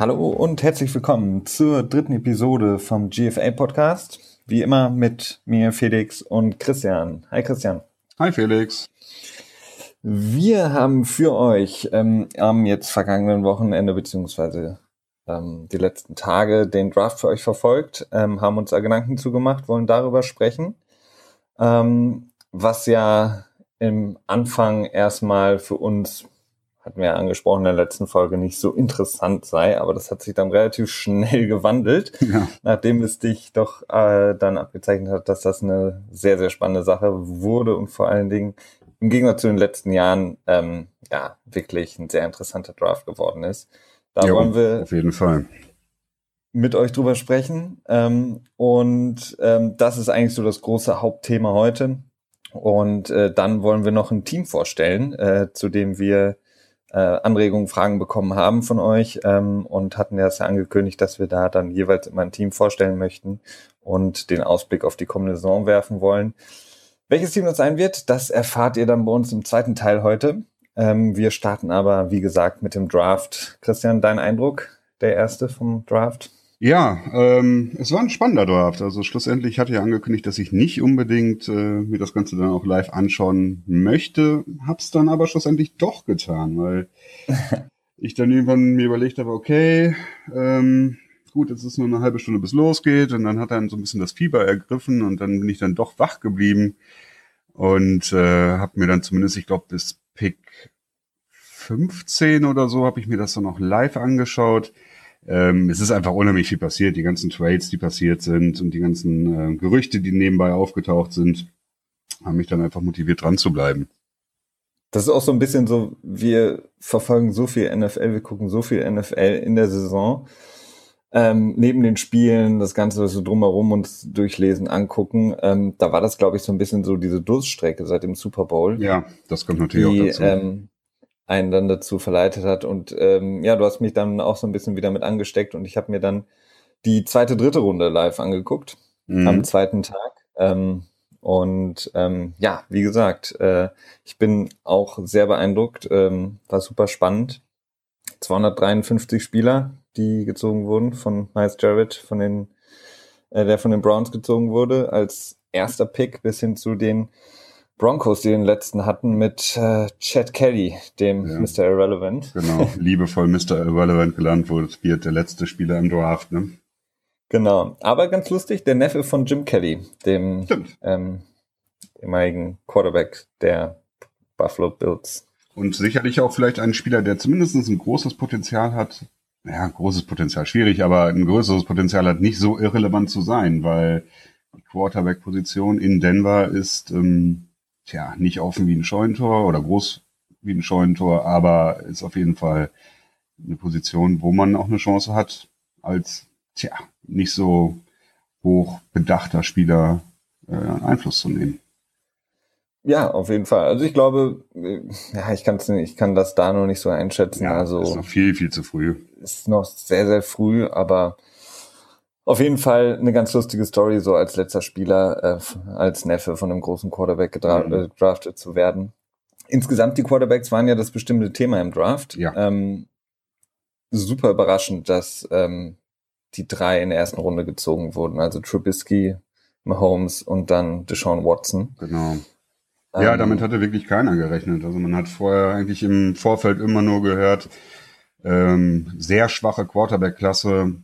Hallo und herzlich willkommen zur dritten Episode vom GFA Podcast. Wie immer mit mir, Felix und Christian. Hi Christian. Hi Felix. Wir haben für euch ähm, am jetzt vergangenen Wochenende beziehungsweise ähm, die letzten Tage den Draft für euch verfolgt, ähm, haben uns da Gedanken zugemacht, wollen darüber sprechen, ähm, was ja im Anfang erstmal für uns hatten wir ja angesprochen in der letzten Folge, nicht so interessant sei, aber das hat sich dann relativ schnell gewandelt, ja. nachdem es dich doch äh, dann abgezeichnet hat, dass das eine sehr, sehr spannende Sache wurde und vor allen Dingen im Gegensatz zu den letzten Jahren ähm, ja wirklich ein sehr interessanter Draft geworden ist. Da jo, wollen wir auf jeden Fall mit euch drüber sprechen ähm, und ähm, das ist eigentlich so das große Hauptthema heute. Und äh, dann wollen wir noch ein Team vorstellen, äh, zu dem wir äh, Anregungen, Fragen bekommen haben von euch ähm, und hatten ja angekündigt, dass wir da dann jeweils immer ein Team vorstellen möchten und den Ausblick auf die kommende Saison werfen wollen. Welches Team das sein wird, das erfahrt ihr dann bei uns im zweiten Teil heute. Ähm, wir starten aber, wie gesagt, mit dem Draft. Christian, dein Eindruck, der erste vom Draft? Ja, ähm, es war ein spannender Draft. Also schlussendlich hatte ich angekündigt, dass ich nicht unbedingt äh, mir das Ganze dann auch live anschauen möchte, hab's dann aber schlussendlich doch getan, weil ich dann irgendwann mir überlegt habe, okay, ähm, gut, jetzt ist nur eine halbe Stunde bis losgeht und dann hat dann so ein bisschen das Fieber ergriffen und dann bin ich dann doch wach geblieben und äh, habe mir dann zumindest, ich glaube, bis Pick 15 oder so habe ich mir das dann auch live angeschaut ähm, es ist einfach unheimlich viel passiert. Die ganzen Trades, die passiert sind und die ganzen äh, Gerüchte, die nebenbei aufgetaucht sind, haben mich dann einfach motiviert, dran zu bleiben. Das ist auch so ein bisschen so, wir verfolgen so viel NFL, wir gucken so viel NFL in der Saison. Ähm, neben den Spielen, das Ganze so drumherum uns durchlesen, angucken, ähm, da war das, glaube ich, so ein bisschen so diese Durststrecke seit dem Super Bowl. Ja, das kommt natürlich die, auch dazu. Ähm, einen dann dazu verleitet hat. Und ähm, ja, du hast mich dann auch so ein bisschen wieder mit angesteckt und ich habe mir dann die zweite, dritte Runde live angeguckt mhm. am zweiten Tag. Ähm, und ähm, ja, wie gesagt, äh, ich bin auch sehr beeindruckt, ähm, war super spannend. 253 Spieler, die gezogen wurden von Miles Jarrett, von den, äh, der von den Browns gezogen wurde, als erster Pick bis hin zu den Broncos, die den letzten hatten, mit äh, Chad Kelly, dem ja. Mr. Irrelevant. Genau, liebevoll Mr. Irrelevant gelernt wurde, wird der letzte Spieler im Draft, ne? Genau, aber ganz lustig, der Neffe von Jim Kelly, dem ähm, ehemaligen Quarterback der Buffalo Bills. Und sicherlich auch vielleicht ein Spieler, der zumindest ein großes Potenzial hat, ja, großes Potenzial, schwierig, aber ein größeres Potenzial hat, nicht so irrelevant zu sein, weil die Quarterback-Position in Denver ist ähm, tja, nicht offen wie ein Scheunentor oder groß wie ein Scheunentor, aber ist auf jeden Fall eine Position, wo man auch eine Chance hat, als tja, nicht so hoch bedachter Spieler äh, Einfluss zu nehmen. Ja, auf jeden Fall. Also ich glaube, ja, ich, kann's nicht, ich kann das da noch nicht so einschätzen. Ja, also ist noch viel, viel zu früh. Ist noch sehr, sehr früh, aber auf jeden Fall eine ganz lustige Story, so als letzter Spieler, äh, als Neffe von einem großen Quarterback gedra mhm. Äh, gedraftet zu werden. Insgesamt die Quarterbacks waren ja das bestimmte Thema im Draft. Ja. Ähm, super überraschend, dass ähm, die drei in der ersten Runde gezogen wurden. Also Trubisky, Mahomes und dann Deshaun Watson. Genau. Ja, ähm, damit hatte wirklich keiner gerechnet. Also man hat vorher eigentlich im Vorfeld immer nur gehört, ähm, sehr schwache Quarterback-Klasse,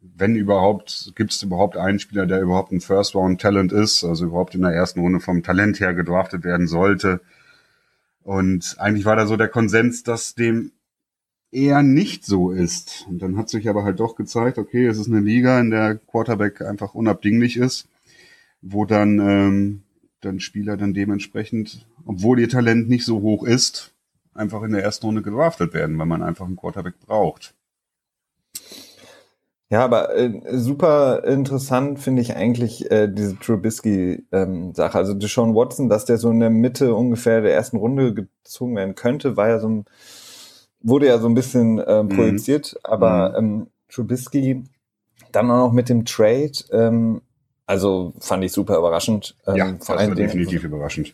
wenn überhaupt, gibt es überhaupt einen Spieler, der überhaupt ein First-Round-Talent ist, also überhaupt in der ersten Runde vom Talent her gedraftet werden sollte. Und eigentlich war da so der Konsens, dass dem eher nicht so ist. Und dann hat sich aber halt doch gezeigt, okay, es ist eine Liga, in der Quarterback einfach unabdinglich ist, wo dann, ähm, dann Spieler dann dementsprechend, obwohl ihr Talent nicht so hoch ist, einfach in der ersten Runde gedraftet werden, weil man einfach einen Quarterback braucht. Ja, aber äh, super interessant finde ich eigentlich äh, diese Trubisky-Sache. Ähm, also Deshaun Watson, dass der so in der Mitte ungefähr der ersten Runde gezogen werden könnte, war ja so ein, wurde ja so ein bisschen äh, projiziert. Mhm. Aber ähm, Trubisky dann auch noch mit dem Trade, ähm, also fand ich super überraschend. Ähm, ja, vor allem definitiv überraschend.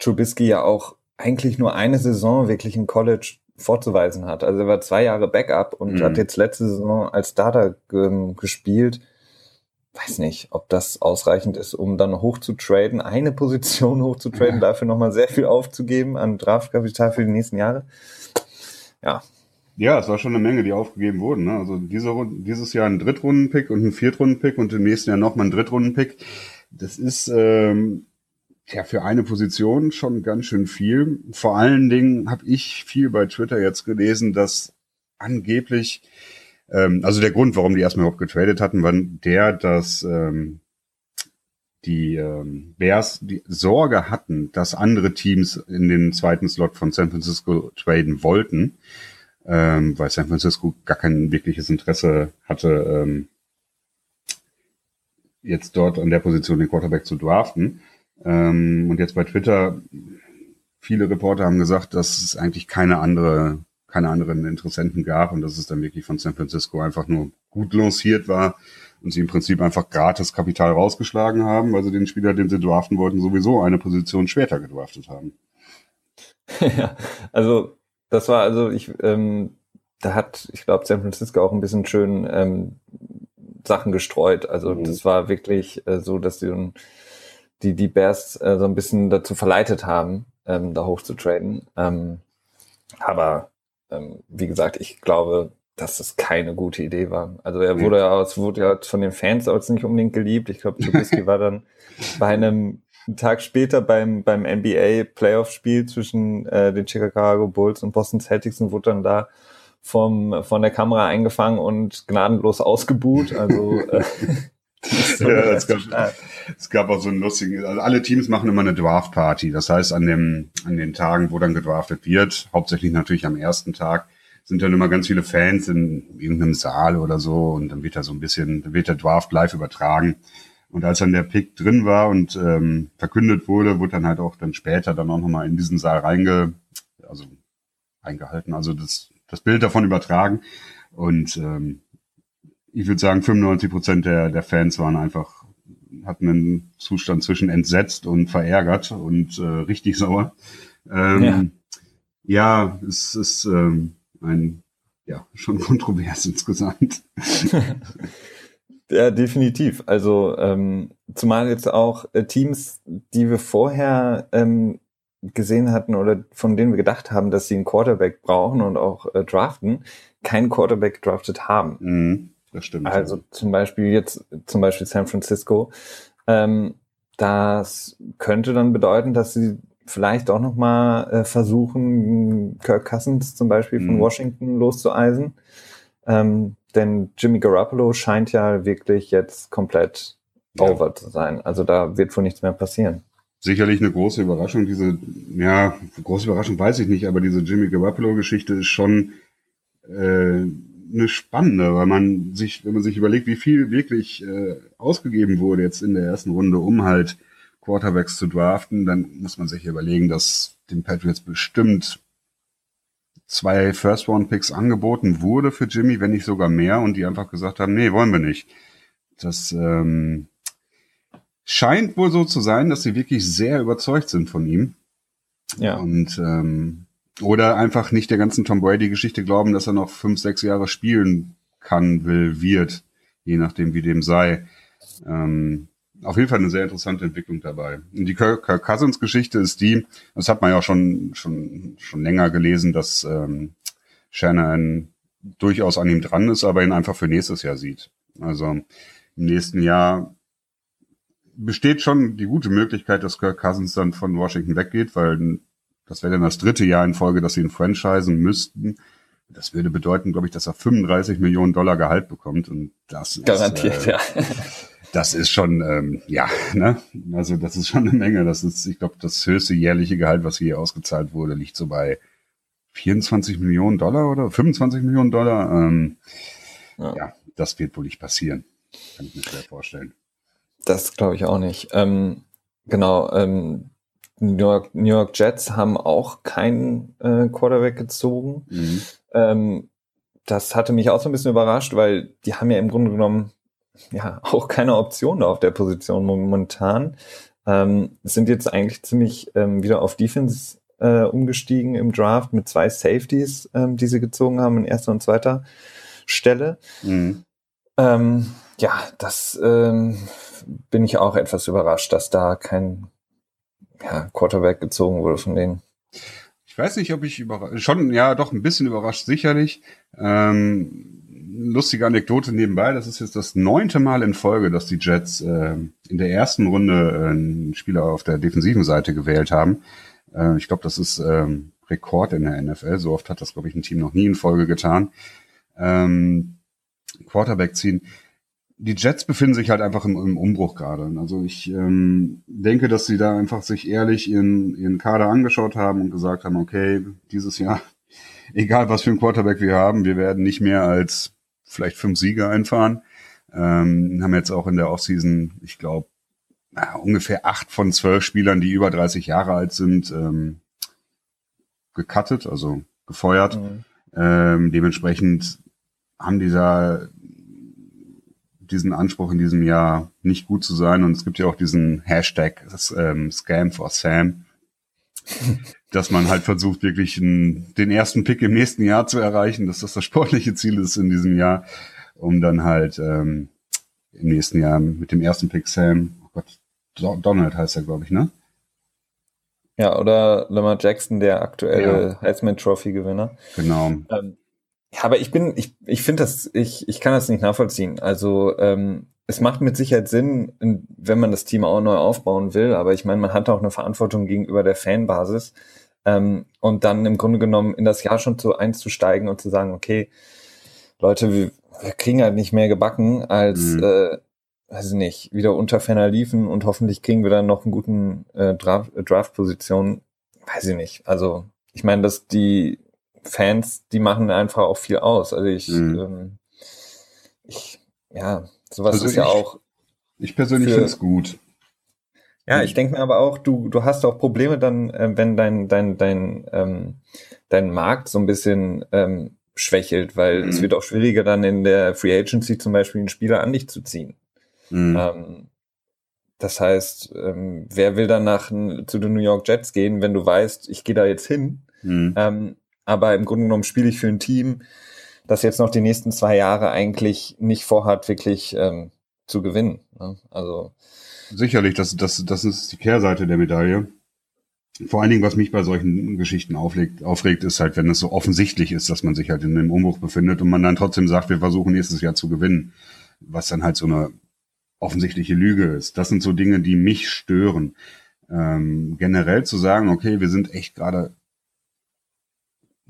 Trubisky ja auch eigentlich nur eine Saison wirklich im College vorzuweisen hat. Also er war zwei Jahre Backup und mhm. hat jetzt letzte Saison als Starter gespielt. Weiß nicht, ob das ausreichend ist, um dann hoch zu traden, eine Position hoch zu traden, ja. dafür nochmal sehr viel aufzugeben an Draftkapital für die nächsten Jahre. Ja. Ja, es war schon eine Menge, die aufgegeben wurden. Ne? Also diese, dieses Jahr ein Drittrunden-Pick und ein Viertrunden-Pick und im nächsten Jahr nochmal ein Drittrunden-Pick. Das ist ähm, ja, für eine Position schon ganz schön viel. Vor allen Dingen habe ich viel bei Twitter jetzt gelesen, dass angeblich, ähm, also der Grund, warum die erstmal überhaupt getradet hatten, war der, dass ähm, die ähm, Bears die Sorge hatten, dass andere Teams in den zweiten Slot von San Francisco traden wollten, ähm, weil San Francisco gar kein wirkliches Interesse hatte, ähm, jetzt dort an der Position den Quarterback zu draften. Ähm, und jetzt bei Twitter, viele Reporter haben gesagt, dass es eigentlich keine andere, keine anderen Interessenten gab und dass es dann wirklich von San Francisco einfach nur gut lanciert war und sie im Prinzip einfach gratis Kapital rausgeschlagen haben, weil sie den Spieler, den sie draften wollten, sowieso eine Position später gedraftet haben. ja, also das war also ich, ähm, da hat, ich glaube, San Francisco auch ein bisschen schön ähm, Sachen gestreut. Also mhm. das war wirklich äh, so, dass sie die, die Bears äh, so ein bisschen dazu verleitet haben, ähm, da hoch zu traden. Ähm, aber ähm, wie gesagt, ich glaube, dass das keine gute Idee war. Also er wurde ja, es wurde ja von den Fans als nicht unbedingt geliebt. Ich glaube, Trubisky war dann bei einem Tag später beim, beim NBA Playoff-Spiel zwischen äh, den Chicago Bulls und Boston Celtics und wurde dann da vom, von der Kamera eingefangen und gnadenlos ausgebuht. Also äh, ja, es, gab, es gab auch so ein lustigen, also alle Teams machen immer eine Draft-Party. Das heißt, an dem, an den Tagen, wo dann gedraftet wird, hauptsächlich natürlich am ersten Tag, sind dann immer ganz viele Fans in irgendeinem Saal oder so und dann wird da so ein bisschen, dann wird der Draft live übertragen. Und als dann der Pick drin war und ähm, verkündet wurde, wurde dann halt auch dann später dann auch nochmal in diesen Saal reinge, also eingehalten, also das, das Bild davon übertragen. Und ähm, ich würde sagen, 95 Prozent der, der Fans waren einfach, hatten einen Zustand zwischen entsetzt und verärgert und äh, richtig sauer. Ähm, ja. ja, es ist ähm, ein, ja, schon kontrovers insgesamt. ja, definitiv. Also ähm, zumal jetzt auch äh, Teams, die wir vorher ähm, gesehen hatten oder von denen wir gedacht haben, dass sie einen Quarterback brauchen und auch äh, draften, keinen Quarterback gedraftet haben. Mhm. Das stimmt. Also zum Beispiel jetzt, zum Beispiel San Francisco. Ähm, das könnte dann bedeuten, dass sie vielleicht auch nochmal äh, versuchen, Kirk Cousins zum Beispiel von mhm. Washington loszueisen. Ähm, denn Jimmy Garoppolo scheint ja wirklich jetzt komplett ja. over zu sein. Also da wird wohl nichts mehr passieren. Sicherlich eine große Überraschung. Diese, ja, große Überraschung weiß ich nicht, aber diese Jimmy Garoppolo-Geschichte ist schon äh, eine spannende, weil man sich, wenn man sich überlegt, wie viel wirklich äh, ausgegeben wurde jetzt in der ersten Runde, um halt Quarterbacks zu draften, dann muss man sich überlegen, dass den Patriots bestimmt zwei First-Round-Picks angeboten wurde für Jimmy, wenn nicht sogar mehr, und die einfach gesagt haben, nee, wollen wir nicht. Das ähm, scheint wohl so zu sein, dass sie wirklich sehr überzeugt sind von ihm. Ja. Und ähm, oder einfach nicht der ganzen Tom Brady-Geschichte glauben, dass er noch fünf, sechs Jahre spielen kann, will, wird, je nachdem, wie dem sei. Ähm, auf jeden Fall eine sehr interessante Entwicklung dabei. Und die Kirk Cousins-Geschichte ist die, das hat man ja auch schon, schon, schon länger gelesen, dass ähm, Shannon durchaus an ihm dran ist, aber ihn einfach für nächstes Jahr sieht. Also im nächsten Jahr besteht schon die gute Möglichkeit, dass Kirk Cousins dann von Washington weggeht, weil das wäre dann das dritte Jahr in Folge, dass sie ihn franchisen müssten. Das würde bedeuten, glaube ich, dass er 35 Millionen Dollar Gehalt bekommt. Und das Garantiert, ist, äh, ja. Das ist schon, ähm, ja, ne? Also das ist schon eine Menge. Das ist, ich glaube, das höchste jährliche Gehalt, was hier ausgezahlt wurde, liegt so bei 24 Millionen Dollar oder 25 Millionen Dollar. Ähm, ja. ja, das wird wohl nicht passieren. Kann ich mir schwer vorstellen. Das glaube ich auch nicht. Ähm, genau, ähm, New York, New York Jets haben auch keinen äh, Quarterback gezogen. Mhm. Ähm, das hatte mich auch so ein bisschen überrascht, weil die haben ja im Grunde genommen ja auch keine Option auf der Position momentan. Ähm, sind jetzt eigentlich ziemlich ähm, wieder auf Defense äh, umgestiegen im Draft mit zwei Safeties, ähm, die sie gezogen haben in erster und zweiter Stelle. Mhm. Ähm, ja, das ähm, bin ich auch etwas überrascht, dass da kein ja, Quarterback gezogen wurde von denen. Ich weiß nicht, ob ich überrascht, schon, ja, doch ein bisschen überrascht, sicherlich. Ähm, lustige Anekdote nebenbei, das ist jetzt das neunte Mal in Folge, dass die Jets äh, in der ersten Runde äh, einen Spieler auf der defensiven Seite gewählt haben. Äh, ich glaube, das ist ähm, Rekord in der NFL. So oft hat das, glaube ich, ein Team noch nie in Folge getan. Ähm, Quarterback ziehen die Jets befinden sich halt einfach im, im Umbruch gerade. Also ich ähm, denke, dass sie da einfach sich ehrlich ihren, ihren Kader angeschaut haben und gesagt haben, okay, dieses Jahr, egal was für ein Quarterback wir haben, wir werden nicht mehr als vielleicht fünf Siege einfahren. Ähm, haben jetzt auch in der Offseason, ich glaube, ungefähr acht von zwölf Spielern, die über 30 Jahre alt sind, ähm, gecuttet, also gefeuert. Mhm. Ähm, dementsprechend haben dieser diesen Anspruch in diesem Jahr nicht gut zu sein. Und es gibt ja auch diesen Hashtag ähm, Scam for Sam, dass man halt versucht, wirklich einen, den ersten Pick im nächsten Jahr zu erreichen, dass das das sportliche Ziel ist in diesem Jahr, um dann halt ähm, im nächsten Jahr mit dem ersten Pick Sam, oh Gott, Donald heißt er, glaube ich, ne? Ja, oder Lamar Jackson, der aktuelle ja. Heisman Trophy Gewinner. Genau. Ähm, ja, aber ich bin, ich, ich finde das, ich, ich kann das nicht nachvollziehen. Also ähm, es macht mit Sicherheit Sinn, wenn man das Team auch neu aufbauen will, aber ich meine, man hat auch eine Verantwortung gegenüber der Fanbasis. Ähm, und dann im Grunde genommen in das Jahr schon zu einzusteigen und zu sagen, okay, Leute, wir, wir kriegen halt nicht mehr gebacken als, mhm. äh, weiß ich nicht, wieder unter Ferner liefen und hoffentlich kriegen wir dann noch einen guten äh, Draft-Position. Weiß ich nicht. Also ich meine, dass die Fans, die machen einfach auch viel aus. Also ich, mhm. ähm, ich ja, sowas also ist ja auch. Ich persönlich finde es gut. Ja, ich denke mir aber auch, du, du hast auch Probleme dann, äh, wenn dein, dein, dein, ähm, dein Markt so ein bisschen ähm, schwächelt, weil mhm. es wird auch schwieriger dann in der Free Agency zum Beispiel einen Spieler an dich zu ziehen. Mhm. Ähm, das heißt, ähm, wer will dann nach zu den New York Jets gehen, wenn du weißt, ich gehe da jetzt hin? Mhm. Ähm, aber im Grunde genommen spiele ich für ein Team, das jetzt noch die nächsten zwei Jahre eigentlich nicht vorhat, wirklich ähm, zu gewinnen. Ne? Also sicherlich, das, das, das ist die Kehrseite der Medaille. Vor allen Dingen, was mich bei solchen Geschichten aufregt, aufregt, ist halt, wenn es so offensichtlich ist, dass man sich halt in einem Umbruch befindet und man dann trotzdem sagt, wir versuchen nächstes Jahr zu gewinnen, was dann halt so eine offensichtliche Lüge ist. Das sind so Dinge, die mich stören. Ähm, generell zu sagen, okay, wir sind echt gerade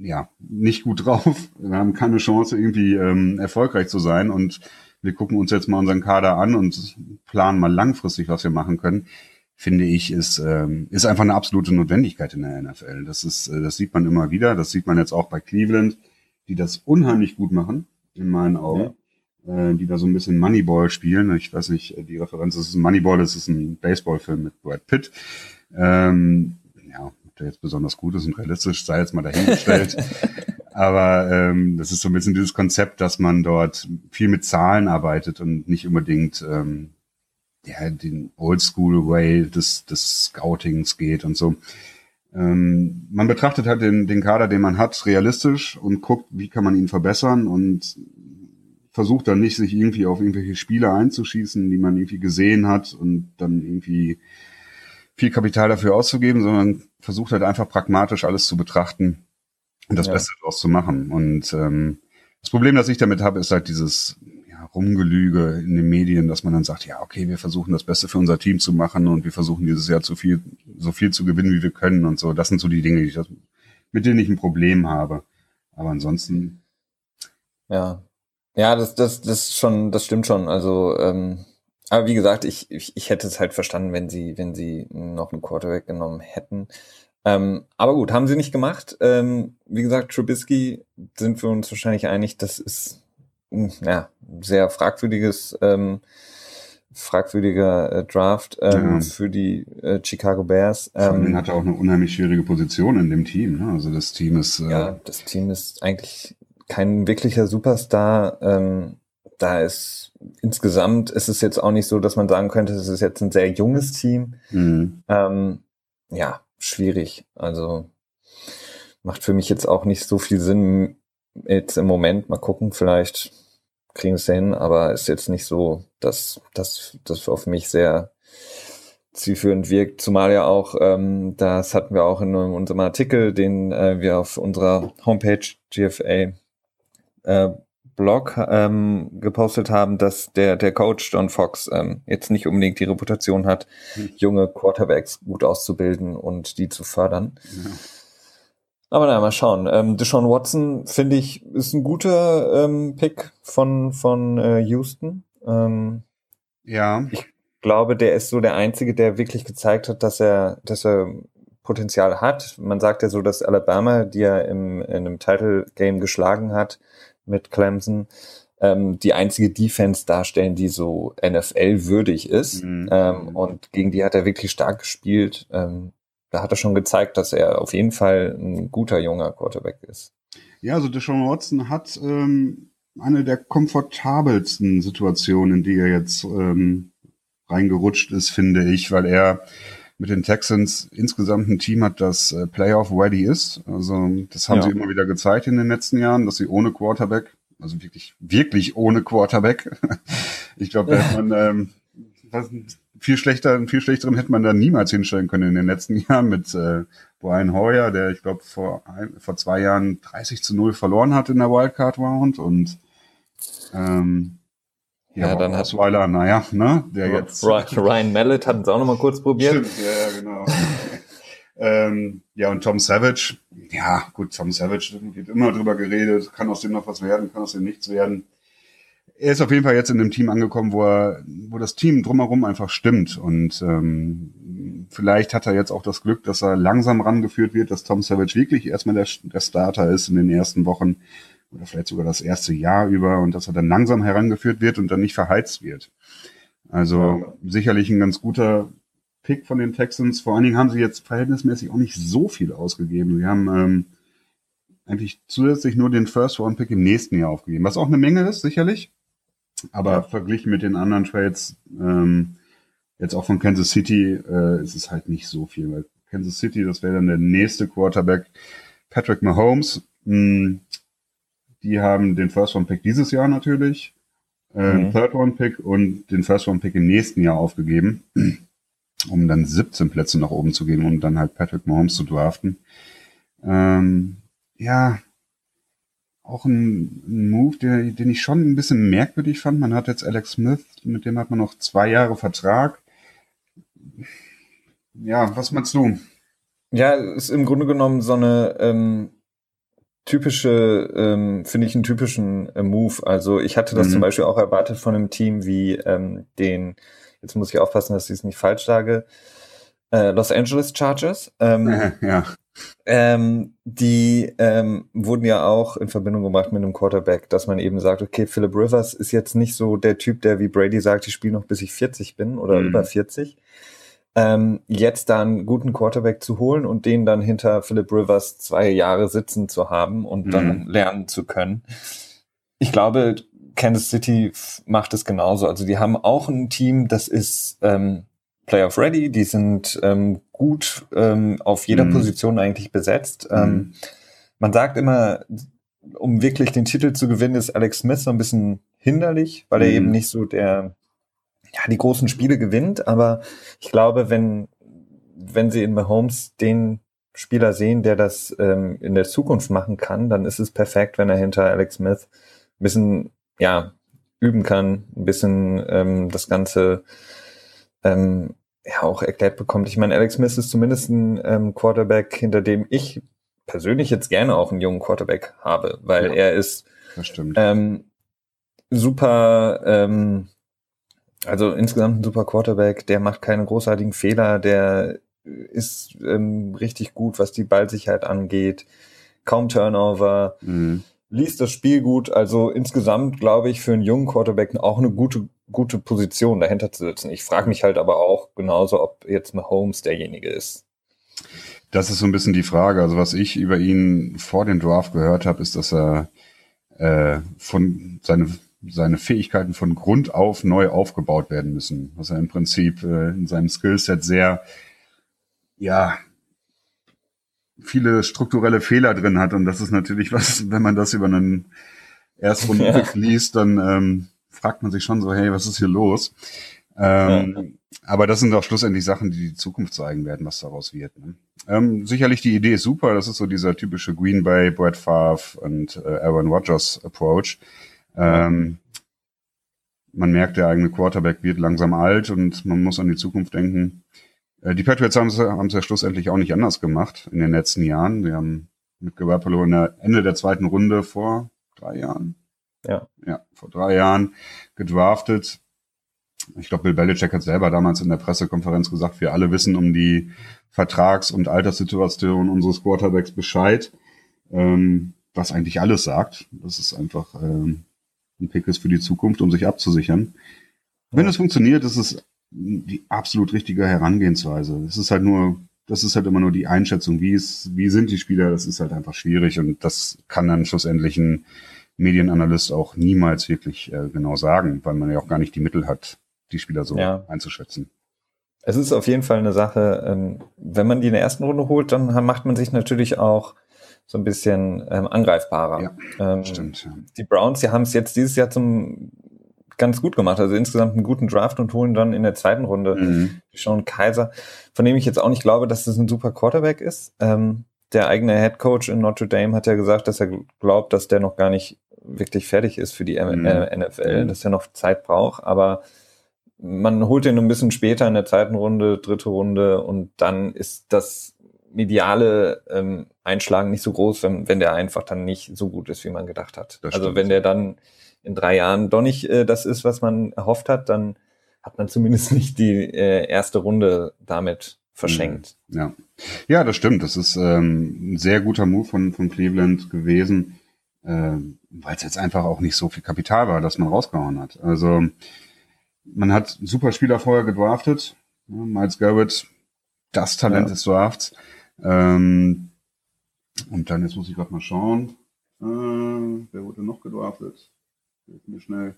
ja, nicht gut drauf. Wir haben keine Chance, irgendwie ähm, erfolgreich zu sein und wir gucken uns jetzt mal unseren Kader an und planen mal langfristig, was wir machen können, finde ich, ist, ähm, ist einfach eine absolute Notwendigkeit in der NFL. Das ist, äh, das sieht man immer wieder. Das sieht man jetzt auch bei Cleveland, die das unheimlich gut machen, in meinen Augen. Ja. Äh, die da so ein bisschen Moneyball spielen. Ich weiß nicht, die Referenz ist Moneyball, das ist ein Baseballfilm mit Brad Pitt. Ähm, der jetzt besonders gut ist und realistisch, sei jetzt mal dahingestellt. Aber ähm, das ist so ein bisschen dieses Konzept, dass man dort viel mit Zahlen arbeitet und nicht unbedingt ähm, ja, den Oldschool-Way des, des Scoutings geht und so. Ähm, man betrachtet halt den, den Kader, den man hat, realistisch und guckt, wie kann man ihn verbessern und versucht dann nicht, sich irgendwie auf irgendwelche Spiele einzuschießen, die man irgendwie gesehen hat und dann irgendwie viel Kapital dafür auszugeben, sondern versucht halt einfach pragmatisch alles zu betrachten und das ja. Beste daraus zu machen. Und ähm, das Problem, das ich damit habe, ist halt dieses ja, Rumgelüge in den Medien, dass man dann sagt, ja, okay, wir versuchen das Beste für unser Team zu machen und wir versuchen dieses Jahr zu viel, so viel zu gewinnen, wie wir können und so. Das sind so die Dinge, die ich, mit denen ich ein Problem habe. Aber ansonsten. Ja. Ja, das, das, das schon, das stimmt schon. Also, ähm, aber wie gesagt, ich, ich, ich hätte es halt verstanden, wenn sie, wenn sie noch einen Quarterback genommen hätten. Ähm, aber gut, haben sie nicht gemacht. Ähm, wie gesagt, Trubisky sind wir uns wahrscheinlich einig, das ist ja, sehr fragwürdiges, ähm, fragwürdiger äh, Draft ähm, ja. für die äh, Chicago Bears. Ähm, hat er auch eine unheimlich schwierige Position in dem Team. Ne? Also das Team ist äh, ja, das Team ist eigentlich kein wirklicher Superstar. Ähm, da ist insgesamt ist es jetzt auch nicht so, dass man sagen könnte, es ist jetzt ein sehr junges Team. Mhm. Ähm, ja, schwierig. Also macht für mich jetzt auch nicht so viel Sinn jetzt im Moment. Mal gucken, vielleicht kriegen es hin, aber ist jetzt nicht so, dass das das auf mich sehr zielführend wirkt, zumal ja auch, ähm, das hatten wir auch in unserem Artikel, den äh, wir auf unserer Homepage GFA äh, Blog ähm, gepostet haben, dass der, der Coach John Fox ähm, jetzt nicht unbedingt die Reputation hat, hm. junge Quarterbacks gut auszubilden und die zu fördern. Ja. Aber naja, mal schauen. Ähm, Deshaun Watson, finde ich, ist ein guter ähm, Pick von, von äh, Houston. Ähm, ja. Ich glaube, der ist so der Einzige, der wirklich gezeigt hat, dass er, dass er Potenzial hat. Man sagt ja so, dass Alabama, die er im, in einem Title Game geschlagen hat mit Clemson, ähm, die einzige Defense darstellen, die so NFL-würdig ist. Mhm. Ähm, und gegen die hat er wirklich stark gespielt. Ähm, da hat er schon gezeigt, dass er auf jeden Fall ein guter junger Quarterback ist. Ja, also Deshaun Watson hat ähm, eine der komfortabelsten Situationen, in die er jetzt ähm, reingerutscht ist, finde ich, weil er mit den Texans insgesamt ein Team hat, das äh, Playoff-ready ist. Also das haben ja. sie immer wieder gezeigt in den letzten Jahren, dass sie ohne Quarterback, also wirklich, wirklich ohne Quarterback, ich glaube, da hätte man ähm, was, viel schlechter, viel schlechteren hätte man da niemals hinstellen können in den letzten Jahren mit äh, Brian Hoyer, der ich glaube vor ein, vor zwei Jahren 30 zu 0 verloren hat in der Wildcard Round und ähm, ja, ja dann hat Osweiler, naja, ne, der jetzt Ryan Mallet hat es auch noch mal kurz probiert. Stimmt, ja, genau. ähm, ja und Tom Savage, ja gut, Tom Savage wird immer drüber geredet, kann aus dem noch was werden, kann aus dem nichts werden er ist auf jeden Fall jetzt in einem Team angekommen, wo er, wo das Team drumherum einfach stimmt. Und ähm, vielleicht hat er jetzt auch das Glück, dass er langsam rangeführt wird, dass Tom Savage wirklich erstmal der, der Starter ist in den ersten Wochen oder vielleicht sogar das erste Jahr über und dass er dann langsam herangeführt wird und dann nicht verheizt wird. Also ja. sicherlich ein ganz guter Pick von den Texans. Vor allen Dingen haben sie jetzt verhältnismäßig auch nicht so viel ausgegeben. Wir haben ähm, eigentlich zusätzlich nur den First Round Pick im nächsten Jahr aufgegeben, was auch eine Menge ist, sicherlich. Aber ja. verglichen mit den anderen Trades, ähm, jetzt auch von Kansas City, äh, ist es halt nicht so viel, weil Kansas City, das wäre dann der nächste Quarterback, Patrick Mahomes. Mh, hm, die haben den First Round Pick dieses Jahr natürlich, äh, mhm. Third Round Pick und den First Round Pick im nächsten Jahr aufgegeben, um dann 17 Plätze nach oben zu gehen, um dann halt Patrick Mahomes zu draften. Ähm, ja, auch ein, ein Move, der, den ich schon ein bisschen merkwürdig fand. Man hat jetzt Alex Smith, mit dem hat man noch zwei Jahre Vertrag. Ja, was meinst du? Ja, ist im Grunde genommen so eine ähm, typische, ähm, finde ich einen typischen äh, Move. Also ich hatte das mhm. zum Beispiel auch erwartet von einem Team wie ähm, den, jetzt muss ich aufpassen, dass ich es nicht falsch sage, äh, Los Angeles Chargers. Ähm, ja. Ähm, die ähm, wurden ja auch in Verbindung gebracht mit einem Quarterback, dass man eben sagt, okay, Philip Rivers ist jetzt nicht so der Typ, der wie Brady sagt, ich spiele noch bis ich 40 bin oder mhm. über 40. Ähm, jetzt da einen guten Quarterback zu holen und den dann hinter Philip Rivers zwei Jahre sitzen zu haben und mhm. dann lernen zu können. Ich glaube, Kansas City macht es genauso. Also die haben auch ein Team, das ist ähm, Playoff ready, die sind ähm, gut ähm, auf jeder mhm. Position eigentlich besetzt. Mhm. Ähm, man sagt immer, um wirklich den Titel zu gewinnen, ist Alex Smith so ein bisschen hinderlich, weil er mhm. eben nicht so der, ja, die großen Spiele gewinnt. Aber ich glaube, wenn, wenn sie in Mahomes den Spieler sehen, der das ähm, in der Zukunft machen kann, dann ist es perfekt, wenn er hinter Alex Smith ein bisschen, ja, üben kann, ein bisschen ähm, das Ganze ähm, ja auch erklärt bekommt. Ich meine, Alex Smith ist zumindest ein ähm, Quarterback, hinter dem ich persönlich jetzt gerne auch einen jungen Quarterback habe, weil ja, er ist ähm, super, ähm, also insgesamt ein super Quarterback, der macht keine großartigen Fehler, der ist ähm, richtig gut, was die Ballsicherheit angeht, kaum Turnover. Mhm liest das Spiel gut. Also insgesamt glaube ich für einen jungen Quarterback auch eine gute, gute Position dahinter zu sitzen. Ich frage mich halt aber auch genauso, ob jetzt Mahomes derjenige ist. Das ist so ein bisschen die Frage. Also was ich über ihn vor dem Draft gehört habe, ist, dass er äh, von seine seine Fähigkeiten von Grund auf neu aufgebaut werden müssen. Was er im Prinzip äh, in seinem Skillset sehr ja viele strukturelle Fehler drin hat. Und das ist natürlich was, wenn man das über einen Erstrunden ja. liest, dann ähm, fragt man sich schon so, hey, was ist hier los? Ähm, ja. Aber das sind auch schlussendlich Sachen, die die Zukunft zeigen werden, was daraus wird. Ne? Ähm, sicherlich die Idee ist super. Das ist so dieser typische Green Bay, Brett Favre und äh, Aaron Rodgers Approach. Ähm, man merkt, der eigene Quarterback wird langsam alt und man muss an die Zukunft denken. Äh, die Patriots haben es ja schlussendlich auch nicht anders gemacht in den letzten Jahren. Wir haben mit Garoppolo in der Ende der zweiten Runde vor drei Jahren. Ja. Ja, vor drei Jahren gedraftet. Ich glaube, Bill Belichick hat selber damals in der Pressekonferenz gesagt, wir alle wissen um die Vertrags- und Alterssituation unseres Quarterbacks Bescheid, ähm, was eigentlich alles sagt. Das ist einfach ähm, ein Pick ist für die Zukunft, um sich abzusichern. Wenn es funktioniert, ist es die absolut richtige Herangehensweise. Es ist halt nur, das ist halt immer nur die Einschätzung, wie ist, wie sind die Spieler, das ist halt einfach schwierig und das kann dann schlussendlich ein Medienanalyst auch niemals wirklich äh, genau sagen, weil man ja auch gar nicht die Mittel hat, die Spieler so ja. einzuschätzen. Es ist auf jeden Fall eine Sache, ähm, wenn man die in der ersten Runde holt, dann macht man sich natürlich auch so ein bisschen ähm, angreifbarer. Ja, ähm, stimmt. Ja. Die Browns, die haben es jetzt dieses Jahr zum ganz gut gemacht, also insgesamt einen guten Draft und holen dann in der zweiten Runde mhm. Sean Kaiser, von dem ich jetzt auch nicht glaube, dass das ein super Quarterback ist. Ähm, der eigene Head Coach in Notre Dame hat ja gesagt, dass er glaubt, dass der noch gar nicht wirklich fertig ist für die mhm. äh, NFL, mhm. dass er noch Zeit braucht, aber man holt ihn ein bisschen später in der zweiten Runde, dritte Runde und dann ist das mediale ähm, Einschlagen nicht so groß, wenn, wenn der einfach dann nicht so gut ist, wie man gedacht hat. Das also stimmt. wenn der dann in drei Jahren doch nicht äh, das ist, was man erhofft hat, dann hat man zumindest nicht die äh, erste Runde damit verschenkt. Mhm. Ja, ja, das stimmt. Das ist ähm, ein sehr guter Move von, von Cleveland gewesen, äh, weil es jetzt einfach auch nicht so viel Kapital war, dass man rausgehauen hat. Also man hat super Spieler vorher gedraftet. Ja, Miles Garrett, das Talent ja. des Drafts. Ähm, und dann, jetzt muss ich gerade mal schauen. Äh, wer wurde noch gedraftet? Hilf mir schnell.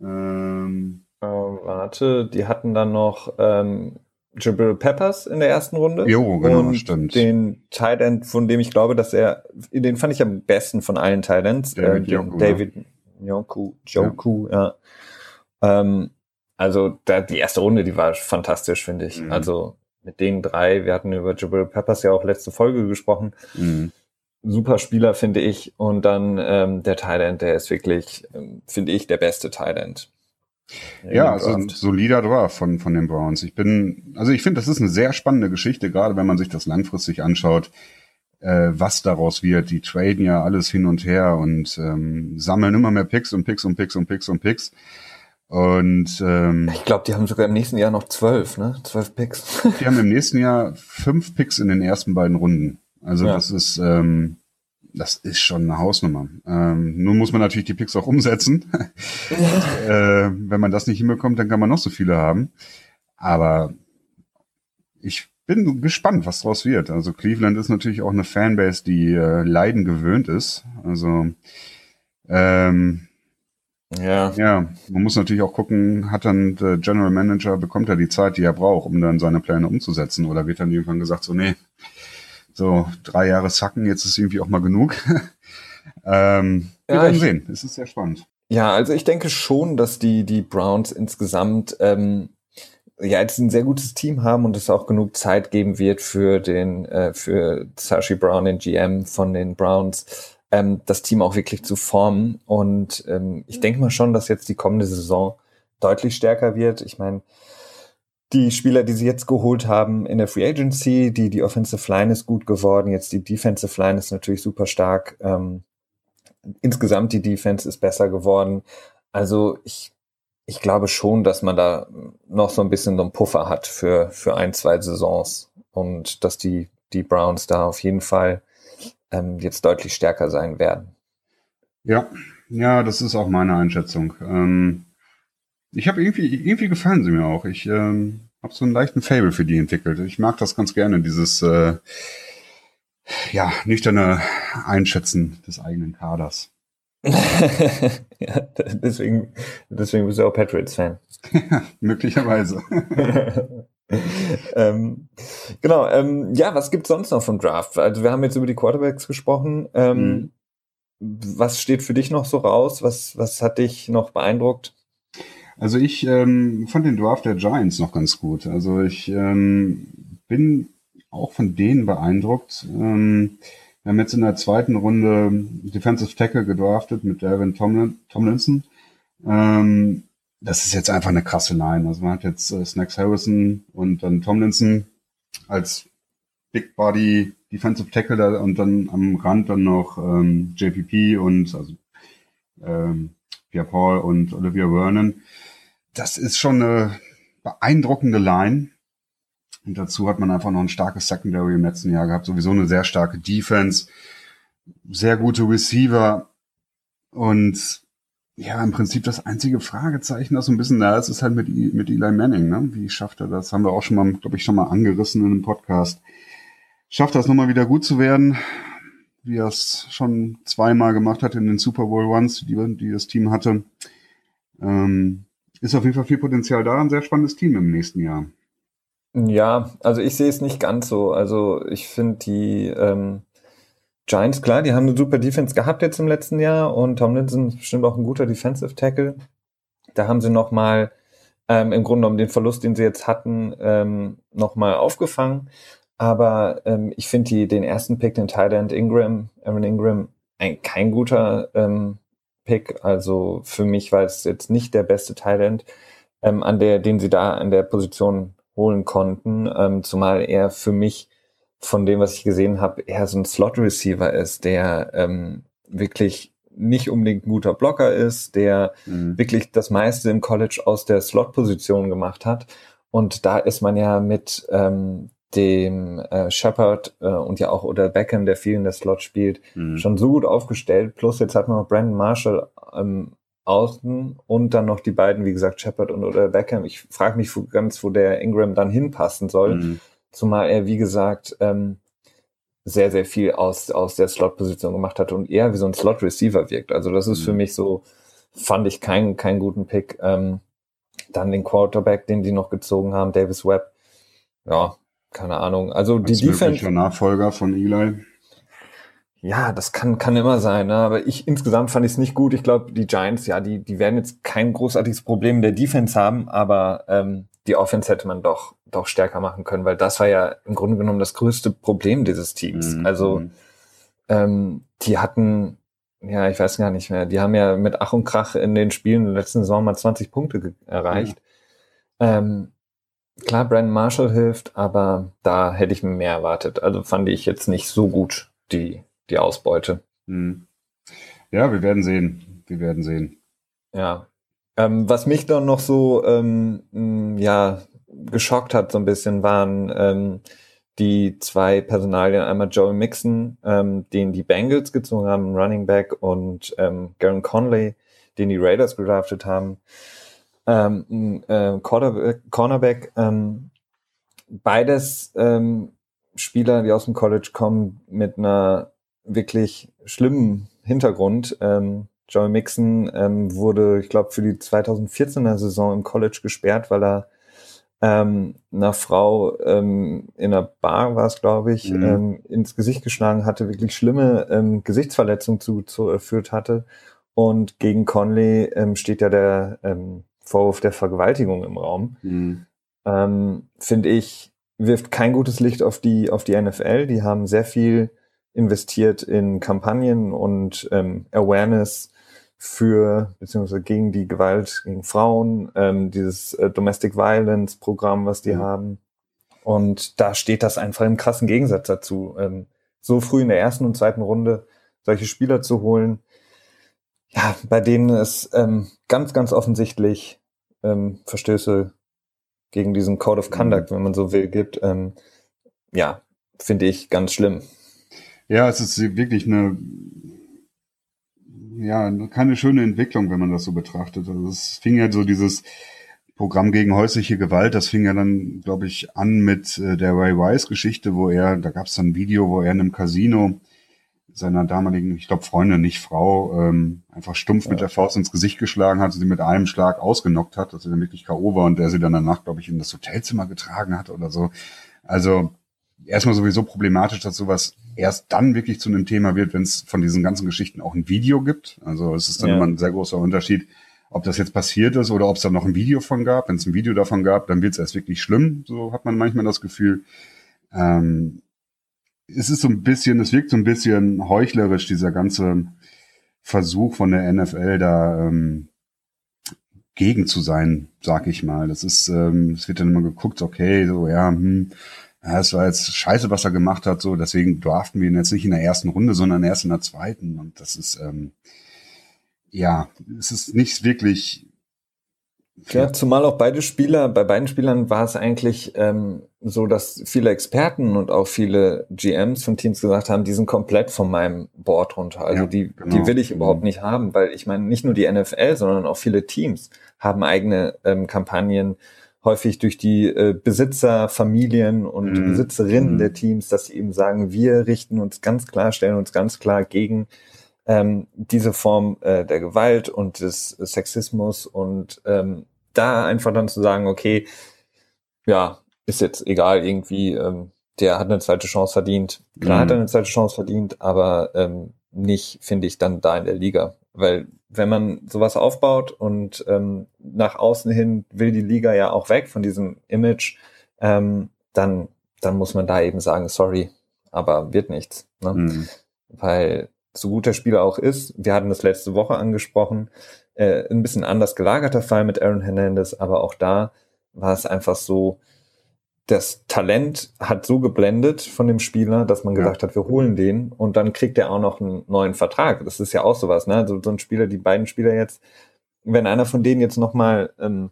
Ähm, äh, warte, die hatten dann noch ähm, Jabril Peppers in der ersten Runde. Jo, genau, und stimmt. Den Tight End, von dem ich glaube, dass er, den fand ich am besten von allen Tight Ends. David äh, Joku, David Joku, Joku, ja. ja. Ähm, also da, die erste Runde, die war fantastisch, finde ich. Mhm. Also mit den drei, wir hatten über Jabril Peppers ja auch letzte Folge gesprochen. Mhm. Super Spieler, finde ich. Und dann ähm, der Thailand, der ist wirklich, ähm, finde ich, der beste Thailand. Ja, also ein solider Draft von, von den Browns. Ich bin, also ich finde, das ist eine sehr spannende Geschichte, gerade wenn man sich das langfristig anschaut, äh, was daraus wird. Die traden ja alles hin und her und ähm, sammeln immer mehr Picks und Picks und Picks und Picks und Picks. Und ähm, ich glaube, die haben sogar im nächsten Jahr noch zwölf, ne? Zwölf Picks. die haben im nächsten Jahr fünf Picks in den ersten beiden Runden. Also ja. das ist ähm, das ist schon eine Hausnummer. Ähm, nun muss man natürlich die Picks auch umsetzen. Ja. äh, wenn man das nicht hinbekommt, dann kann man noch so viele haben. Aber ich bin gespannt, was draus wird. Also Cleveland ist natürlich auch eine Fanbase, die äh, Leiden gewöhnt ist. Also ähm, ja. Ja, man muss natürlich auch gucken, hat dann der General Manager, bekommt er die Zeit, die er braucht, um dann seine Pläne umzusetzen? Oder wird dann irgendwann gesagt, so, nee, so drei Jahre Zacken, jetzt ist irgendwie auch mal genug. ähm, wir ja, werden ich, sehen. Es ist sehr spannend. Ja, also ich denke schon, dass die, die Browns insgesamt ähm, ja jetzt ein sehr gutes Team haben und es auch genug Zeit geben wird für den, äh, für Sashi Brown, den GM von den Browns, ähm, das Team auch wirklich zu formen. Und ähm, ich denke mal schon, dass jetzt die kommende Saison deutlich stärker wird. Ich meine, die Spieler, die sie jetzt geholt haben in der Free Agency, die, die Offensive Line ist gut geworden, jetzt die Defensive Line ist natürlich super stark. Ähm, insgesamt die Defense ist besser geworden. Also ich, ich glaube schon, dass man da noch so ein bisschen so einen Puffer hat für, für ein, zwei Saisons und dass die, die Browns da auf jeden Fall ähm, jetzt deutlich stärker sein werden. Ja, ja, das ist auch meine Einschätzung. Ähm, ich habe irgendwie, irgendwie gefallen sie mir auch. Ich ähm, habe so einen leichten Fable für die entwickelt. Ich mag das ganz gerne, dieses äh, ja, nüchterne Einschätzen des eigenen Kaders. ja, deswegen, deswegen bist du auch Patriots-Fan. möglicherweise. ähm, genau, ähm, ja, was gibt's sonst noch vom Draft? Also wir haben jetzt über die Quarterbacks gesprochen. Ähm, mhm. Was steht für dich noch so raus? Was, was hat dich noch beeindruckt? Also ich ähm, fand den Draft der Giants noch ganz gut. Also ich ähm, bin auch von denen beeindruckt. Ähm, wir haben jetzt in der zweiten Runde Defensive Tackle gedraftet mit Darren Tomlin, Tomlinson. Ähm, das ist jetzt einfach eine krasse Line. Also man hat jetzt äh, Snacks Harrison und dann Tomlinson als Big Body Defensive Tackle da, und dann am Rand dann noch ähm, JPP und also ähm, Pierre Paul und Olivia Vernon. Das ist schon eine beeindruckende Line. Und dazu hat man einfach noch ein starkes Secondary im letzten Jahr gehabt, sowieso eine sehr starke Defense, sehr gute Receiver und ja, im Prinzip das einzige Fragezeichen, das so ein bisschen da ist, ist halt mit, mit Eli Manning. Ne? Wie schafft er das? Haben wir auch schon mal, glaube ich, schon mal angerissen in einem Podcast. Schafft er es nochmal wieder gut zu werden, wie er es schon zweimal gemacht hat in den Super Bowl Ones, die, die das Team hatte. Ähm, ist auf jeden Fall viel Potenzial da, ein sehr spannendes Team im nächsten Jahr. Ja, also ich sehe es nicht ganz so. Also ich finde die ähm, Giants, klar, die haben eine super Defense gehabt jetzt im letzten Jahr und Tomlinson ist bestimmt auch ein guter Defensive Tackle. Da haben sie nochmal ähm, im Grunde genommen den Verlust, den sie jetzt hatten, ähm, nochmal aufgefangen. Aber ähm, ich finde den ersten Pick, den Thailand Ingram, Aaron Ingram, ein, kein guter ähm, Pick. Also für mich war es jetzt nicht der beste Thailand, ähm, an der, den sie da an der Position holen konnten, ähm, zumal er für mich von dem, was ich gesehen habe, eher so ein Slot-Receiver ist, der ähm, wirklich nicht unbedingt ein guter Blocker ist, der mhm. wirklich das meiste im College aus der Slot-Position gemacht hat. Und da ist man ja mit ähm, dem äh, Shepard äh, und ja auch oder Beckham, der viel in der Slot spielt, mhm. schon so gut aufgestellt. Plus jetzt hat man noch Brandon Marshall ähm, außen und dann noch die beiden, wie gesagt, Shepard und oder Beckham. Ich frage mich ganz, wo der Ingram dann hinpassen soll. Mhm. Zumal er, wie gesagt, ähm, sehr, sehr viel aus, aus der Slot-Position gemacht hat und eher wie so ein Slot-Receiver wirkt. Also das ist mhm. für mich so, fand ich keinen keinen guten Pick. Ähm, dann den Quarterback, den die noch gezogen haben, Davis Webb. Ja, keine Ahnung. Also Als die Defense. Nachfolger von Eli. Ja, das kann, kann immer sein, ne? aber ich insgesamt fand ich es nicht gut. Ich glaube, die Giants, ja, die, die werden jetzt kein großartiges Problem in der Defense haben, aber ähm, die Offense hätte man doch, doch stärker machen können, weil das war ja im Grunde genommen das größte Problem dieses Teams. Mhm. Also mhm. ähm, die hatten, ja, ich weiß gar nicht mehr, die haben ja mit Ach und Krach in den Spielen der letzten Saison mal 20 Punkte erreicht. Mhm. Ähm, klar, Brandon Marshall hilft, aber da hätte ich mir mehr erwartet. Also fand ich jetzt nicht so gut, die die Ausbeute. Hm. Ja, wir werden sehen. Wir werden sehen. Ja. Ähm, was mich dann noch so ähm, ja geschockt hat so ein bisschen waren ähm, die zwei Personalien, einmal Joey Mixon, ähm, den die Bengals gezogen haben, Running Back, und ähm, Garen Conley, den die Raiders gedraftet haben. Ähm, äh, Cornerback, Cornerback ähm, beides ähm, Spieler, die aus dem College kommen mit einer wirklich schlimmen Hintergrund. Ähm, Joey Mixon ähm, wurde, ich glaube, für die 2014er Saison im College gesperrt, weil er ähm, einer Frau ähm, in einer Bar war es, glaube ich, mhm. ähm, ins Gesicht geschlagen hatte, wirklich schlimme ähm, Gesichtsverletzungen zu, zu erführt hatte. Und gegen Conley ähm, steht ja der ähm, Vorwurf der Vergewaltigung im Raum. Mhm. Ähm, Finde ich, wirft kein gutes Licht auf die, auf die NFL. Die haben sehr viel investiert in Kampagnen und ähm, Awareness für beziehungsweise gegen die Gewalt gegen Frauen, ähm, dieses äh, Domestic Violence Programm, was die mhm. haben. Und da steht das einfach im krassen Gegensatz dazu. Ähm, so früh in der ersten und zweiten Runde solche Spieler zu holen, ja, bei denen es ähm, ganz, ganz offensichtlich ähm, Verstöße gegen diesen Code of Conduct, mhm. wenn man so will, gibt, ähm, ja, finde ich ganz schlimm. Ja, es ist wirklich eine, ja, keine schöne Entwicklung, wenn man das so betrachtet. Also es fing ja so dieses Programm gegen häusliche Gewalt, das fing ja dann, glaube ich, an mit äh, der Ray Wise-Geschichte, wo er, da gab es dann ein Video, wo er in einem Casino seiner damaligen, ich glaube Freundin, nicht Frau, ähm, einfach stumpf ja. mit der Faust ins Gesicht geschlagen hat, sie mit einem Schlag ausgenockt hat, dass sie dann wirklich K.O. war und der sie dann danach, glaube ich, in das Hotelzimmer getragen hat oder so. Also erstmal sowieso problematisch, dass sowas erst dann wirklich zu einem Thema wird, wenn es von diesen ganzen Geschichten auch ein Video gibt. Also es ist dann ja. immer ein sehr großer Unterschied, ob das jetzt passiert ist oder ob es da noch ein Video von gab. Wenn es ein Video davon gab, dann wird es erst wirklich schlimm. So hat man manchmal das Gefühl. Ähm, es ist so ein bisschen, es wirkt so ein bisschen heuchlerisch, dieser ganze Versuch von der NFL da ähm, gegen zu sein, sag ich mal. Das ist, ähm, es wird dann immer geguckt, okay, so, ja, hm, ja, es war jetzt scheiße, was er gemacht hat, so, deswegen draften wir ihn jetzt nicht in der ersten Runde, sondern erst in der zweiten. Und das ist, ähm, ja, es ist nicht wirklich ja, zumal auch beide Spieler, bei beiden Spielern war es eigentlich ähm, so, dass viele Experten und auch viele GMs von Teams gesagt haben, die sind komplett von meinem Board runter. Also ja, die, genau. die will ich überhaupt nicht haben, weil ich meine, nicht nur die NFL, sondern auch viele Teams haben eigene ähm, Kampagnen, häufig durch die äh, Besitzer, Familien und mhm. Besitzerinnen mhm. der Teams, dass sie eben sagen, wir richten uns ganz klar, stellen uns ganz klar gegen ähm, diese Form äh, der Gewalt und des Sexismus und ähm, da einfach dann zu sagen, okay, ja, ist jetzt egal, irgendwie, ähm, der hat eine zweite Chance verdient. Klar mhm. hat er eine zweite Chance verdient, aber ähm, nicht, finde ich, dann da in der Liga. Weil wenn man sowas aufbaut und ähm, nach außen hin will die Liga ja auch weg von diesem Image, ähm, dann, dann muss man da eben sagen, sorry, aber wird nichts. Ne? Mhm. Weil so gut der Spieler auch ist, wir hatten das letzte Woche angesprochen, äh, ein bisschen anders gelagerter Fall mit Aaron Hernandez, aber auch da war es einfach so, das Talent hat so geblendet von dem Spieler, dass man gesagt ja. hat, wir holen den und dann kriegt er auch noch einen neuen Vertrag. Das ist ja auch sowas, ne? Also so ein Spieler, die beiden Spieler jetzt, wenn einer von denen jetzt nochmal ähm,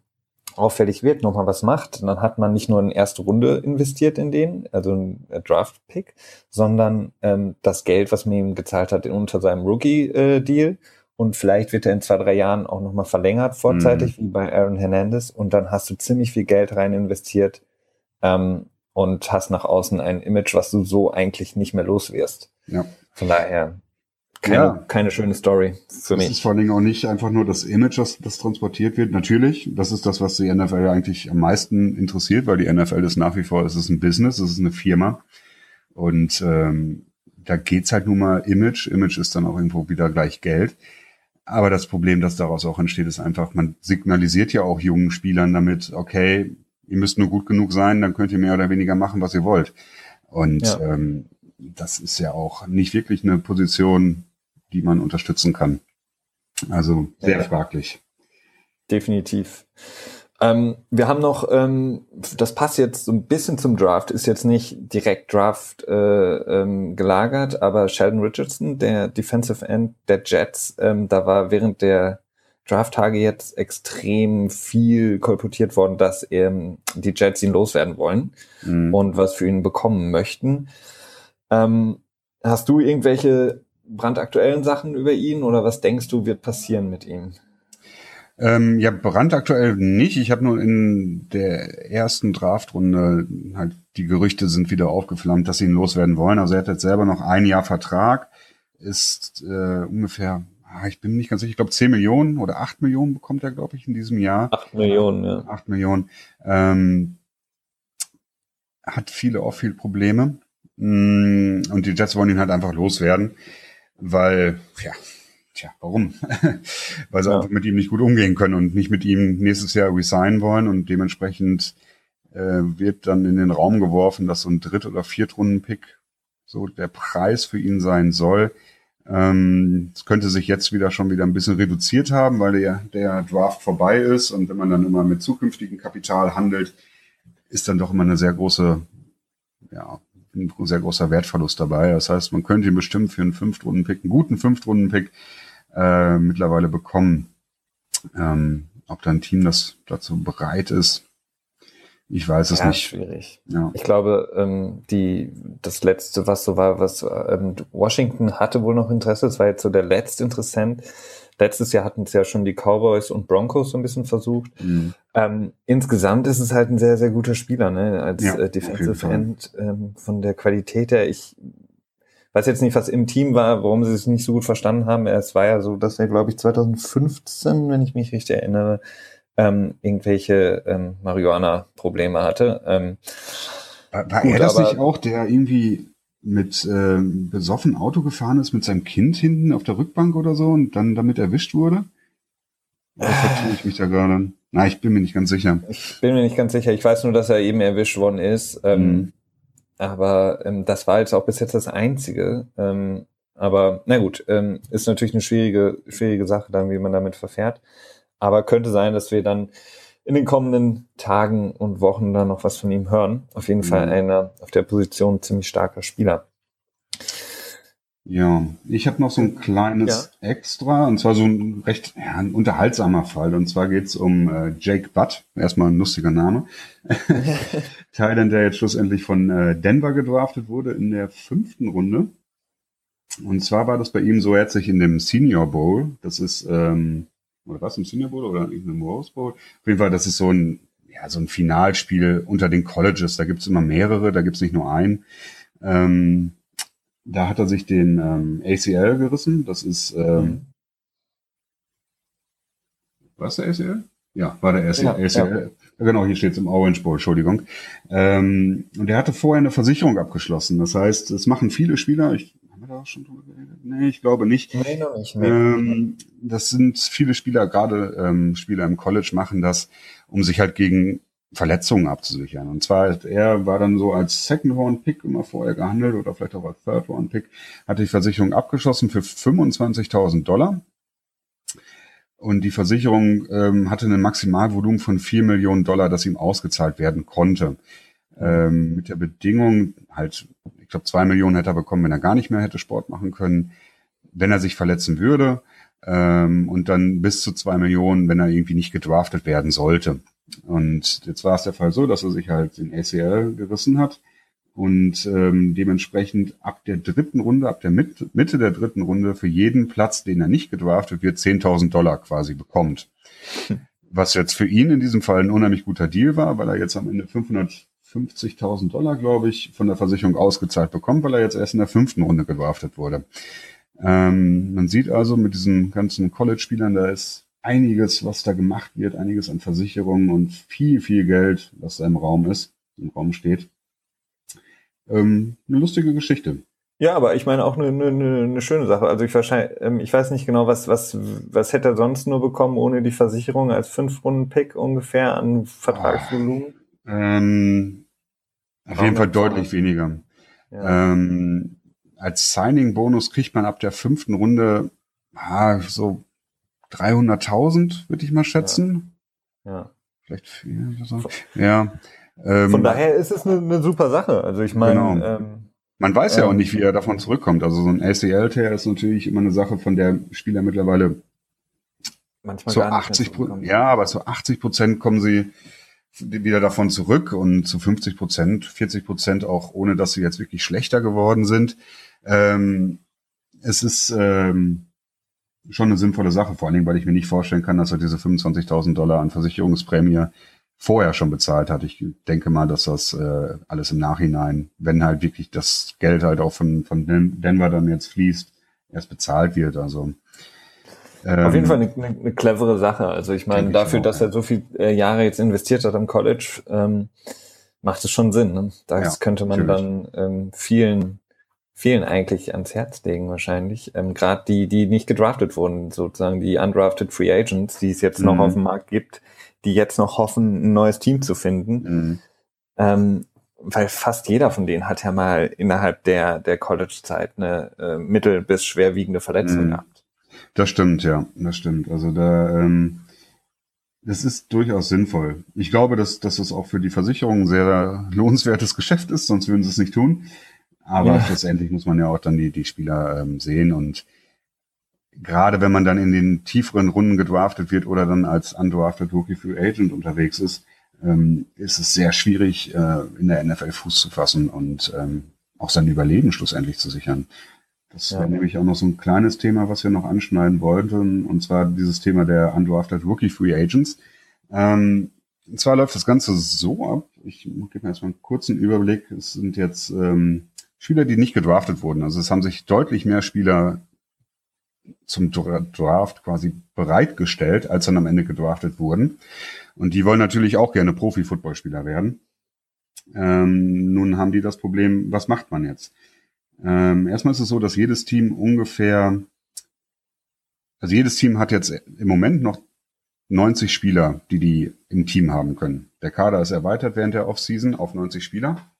auffällig wird, nochmal was macht, dann hat man nicht nur in erste Runde investiert in den, also ein Draft-Pick, sondern ähm, das Geld, was man ihm gezahlt hat unter seinem Rookie-Deal. Äh, und vielleicht wird er in zwei, drei Jahren auch nochmal verlängert vorzeitig, mhm. wie bei Aaron Hernandez. Und dann hast du ziemlich viel Geld rein investiert ähm, und hast nach außen ein Image, was du so eigentlich nicht mehr los wirst. Ja. Von daher keine, ja. keine schöne Story für das mich. Das ist vor allen Dingen auch nicht einfach nur das Image, das, das transportiert wird. Natürlich, das ist das, was die NFL eigentlich am meisten interessiert, weil die NFL ist nach wie vor, es ist ein Business, es ist eine Firma. Und ähm, da geht's halt nun mal Image. Image ist dann auch irgendwo wieder gleich Geld. Aber das Problem, das daraus auch entsteht, ist einfach, man signalisiert ja auch jungen Spielern damit, okay, ihr müsst nur gut genug sein, dann könnt ihr mehr oder weniger machen, was ihr wollt. Und ja. ähm, das ist ja auch nicht wirklich eine Position, die man unterstützen kann. Also sehr ja. fraglich. Definitiv. Ähm, wir haben noch, ähm, das passt jetzt so ein bisschen zum Draft, ist jetzt nicht direkt Draft äh, ähm, gelagert, aber Sheldon Richardson, der Defensive End der Jets, ähm, da war während der Draft-Tage jetzt extrem viel kolportiert worden, dass ähm, die Jets ihn loswerden wollen mhm. und was für ihn bekommen möchten. Ähm, hast du irgendwelche brandaktuellen Sachen über ihn oder was denkst du wird passieren mit ihm? Ähm, ja, brandaktuell nicht. Ich habe nur in der ersten Draftrunde halt die Gerüchte sind wieder aufgeflammt, dass sie ihn loswerden wollen. Also er hat jetzt selber noch ein Jahr Vertrag, ist äh, ungefähr, ah, ich bin nicht ganz sicher, ich glaube 10 Millionen oder 8 Millionen bekommt er, glaube ich, in diesem Jahr. 8 Millionen, ja. 8 Millionen. Ähm, hat viele Off-Field-Probleme. Mm, und die Jets wollen ihn halt einfach loswerden, weil, ja, Tja, warum? Weil sie ja. einfach mit ihm nicht gut umgehen können und nicht mit ihm nächstes Jahr resignen wollen und dementsprechend äh, wird dann in den Raum geworfen, dass so ein Dritt- oder Viertrunden-Pick so der Preis für ihn sein soll. Ähm, es könnte sich jetzt wieder schon wieder ein bisschen reduziert haben, weil der, der Draft vorbei ist und wenn man dann immer mit zukünftigem Kapital handelt, ist dann doch immer eine sehr große, ja, ein sehr großer Wertverlust dabei. Das heißt, man könnte ihn bestimmt für einen Fünftrunden-Pick, einen guten Fünftrunden-Pick äh, mittlerweile bekommen. Ähm, ob dein Team das dazu bereit ist, ich weiß es ja, nicht. Schwierig. Ja. Ich glaube, ähm, die das letzte, was so war, was ähm, Washington hatte wohl noch Interesse. Das war jetzt so der letzte Interessent. Letztes Jahr hatten es ja schon die Cowboys und Broncos so ein bisschen versucht. Mhm. Ähm, insgesamt ist es halt ein sehr, sehr guter Spieler, ne? Als ja, äh, Defensive End ähm, von der Qualität her. Ich weiß jetzt nicht, was im Team war, warum sie es nicht so gut verstanden haben. Es war ja so, dass er, glaube ich, 2015, wenn ich mich richtig erinnere, ähm, irgendwelche ähm, Marihuana-Probleme hatte. Ähm, war, war gut, er das nicht auch, der irgendwie mit äh, besoffen Auto gefahren ist mit seinem Kind hinten auf der Rückbank oder so und dann damit erwischt wurde? Oder vertue ich mich da gerade? Na, ich bin mir nicht ganz sicher. Ich bin mir nicht ganz sicher. Ich weiß nur, dass er eben erwischt worden ist. Ähm, mhm. Aber ähm, das war jetzt auch bis jetzt das Einzige. Ähm, aber na gut, ist natürlich eine schwierige, schwierige Sache, dann wie man damit verfährt. Aber könnte sein, dass wir dann in den kommenden Tagen und Wochen dann noch was von ihm hören. Auf jeden mhm. Fall einer auf der Position ziemlich starker Spieler. Ja, ich habe noch so ein kleines ja. Extra, und zwar so ein recht ja, ein unterhaltsamer Fall. Und zwar geht's um äh, Jake Butt, erstmal ein lustiger Name. Thailand, der jetzt schlussendlich von äh, Denver gedraftet wurde in der fünften Runde. Und zwar war das bei ihm so, er hat sich in dem Senior Bowl, das ist ähm, oder was, im Senior Bowl oder im Rose Bowl? Auf jeden Fall, das ist so ein, ja, so ein Finalspiel unter den Colleges. Da gibt's immer mehrere, da gibt's nicht nur einen. Ähm, da hat er sich den ähm, ACL gerissen. Das ist ähm, mhm. was der ACL? Ja, war der ACL. Ja, ACL. Ja. Genau, hier steht's im Orange Bowl, Entschuldigung. Ähm, und er hatte vorher eine Versicherung abgeschlossen. Das heißt, es machen viele Spieler, ich wir da schon drüber geredet? Nee, ich glaube nicht. Nee, noch nicht. Nee. Ähm, das sind viele Spieler, gerade ähm, Spieler im College machen das, um sich halt gegen Verletzungen abzusichern. Und zwar, er war dann so als Second-Round-Pick immer vorher gehandelt oder vielleicht auch als Third-Round-Pick, hatte die Versicherung abgeschlossen für 25.000 Dollar. Und die Versicherung ähm, hatte ein Maximalvolumen von 4 Millionen Dollar, das ihm ausgezahlt werden konnte. Ähm, mit der Bedingung, halt ich glaube, zwei Millionen hätte er bekommen, wenn er gar nicht mehr hätte Sport machen können, wenn er sich verletzen würde. Ähm, und dann bis zu zwei Millionen, wenn er irgendwie nicht gedraftet werden sollte. Und jetzt war es der Fall so, dass er sich halt den ACL gerissen hat und ähm, dementsprechend ab der dritten Runde, ab der Mitte, Mitte der dritten Runde für jeden Platz, den er nicht gedraftet wird, 10.000 Dollar quasi bekommt. Was jetzt für ihn in diesem Fall ein unheimlich guter Deal war, weil er jetzt am Ende 500 50.000 Dollar, glaube ich, von der Versicherung ausgezahlt bekommt, weil er jetzt erst in der fünften Runde gedraftet wurde. Ähm, man sieht also mit diesen ganzen College-Spielern, da ist einiges, was da gemacht wird, einiges an Versicherungen und viel, viel Geld, was da im Raum ist, im Raum steht. Ähm, eine lustige Geschichte. Ja, aber ich meine auch eine, eine, eine schöne Sache. Also ich wahrscheinlich, ähm, ich weiß nicht genau, was, was, was hätte er sonst nur bekommen ohne die Versicherung als Fünf-Runden-Pick ungefähr an Vertragsvolumen? Ähm, auf jeden Fall deutlich weniger. Ja. Ähm, als Signing-Bonus kriegt man ab der fünften Runde ah, so 300.000, würde ich mal schätzen. Ja. ja. Vielleicht viel oder so. Ja. Ähm, Von daher ist es eine, eine super Sache. Also ich meine, genau. ähm, man weiß ja auch ähm, nicht, wie er davon zurückkommt. Also so ein ACL-Tear ist natürlich immer eine Sache, von der Spieler mittlerweile manchmal zu 80 Prozent, ja, aber zu 80 Prozent kommen sie wieder davon zurück und zu 50 Prozent, 40 Prozent auch, ohne dass sie jetzt wirklich schlechter geworden sind. Ähm, es ist ähm, schon eine sinnvolle Sache, vor allen Dingen, weil ich mir nicht vorstellen kann, dass er diese 25.000 Dollar an Versicherungsprämie vorher schon bezahlt hat. Ich denke mal, dass das äh, alles im Nachhinein, wenn halt wirklich das Geld halt auch von, von Denver dann jetzt fließt, erst bezahlt wird. Also auf jeden ähm, Fall eine, eine, eine clevere Sache. Also ich meine, dafür, auch, dass er so viele äh, Jahre jetzt investiert hat am College, ähm, macht es schon Sinn. Ne? Das ja, könnte man natürlich. dann ähm, vielen, vielen eigentlich ans Herz legen wahrscheinlich. Ähm, Gerade die, die nicht gedraftet wurden, sozusagen die undrafted Free Agents, die es jetzt mhm. noch auf dem Markt gibt, die jetzt noch hoffen, ein neues Team zu finden. Mhm. Ähm, weil fast jeder von denen hat ja mal innerhalb der, der College-Zeit eine äh, mittel- bis schwerwiegende Verletzung mhm. gehabt. Das stimmt, ja, das stimmt. Also da, ähm, das ist durchaus sinnvoll. Ich glaube, dass, dass das auch für die Versicherung ein sehr lohnenswertes Geschäft ist, sonst würden sie es nicht tun. Aber ja. schlussendlich muss man ja auch dann die, die Spieler ähm, sehen und gerade wenn man dann in den tieferen Runden gedraftet wird oder dann als undrafted Rookie Free Agent unterwegs ist, ähm, ist es sehr schwierig, äh, in der NFL Fuß zu fassen und ähm, auch sein Überleben schlussendlich zu sichern. Das ja. wäre nämlich auch noch so ein kleines Thema, was wir noch anschneiden wollten, und zwar dieses Thema der Undrafted Rookie Free Agents. Ähm, und zwar läuft das Ganze so ab, ich gebe mir erstmal einen kurzen Überblick. Es sind jetzt ähm, Spieler, die nicht gedraftet wurden. Also es haben sich deutlich mehr Spieler zum Draft quasi bereitgestellt, als dann am Ende gedraftet wurden. Und die wollen natürlich auch gerne Profi-Footballspieler werden. Ähm, nun haben die das Problem, was macht man jetzt? Ähm, erstmal ist es so, dass jedes Team ungefähr, also jedes Team hat jetzt im Moment noch 90 Spieler, die die im Team haben können. Der Kader ist erweitert während der Offseason auf 90 Spieler.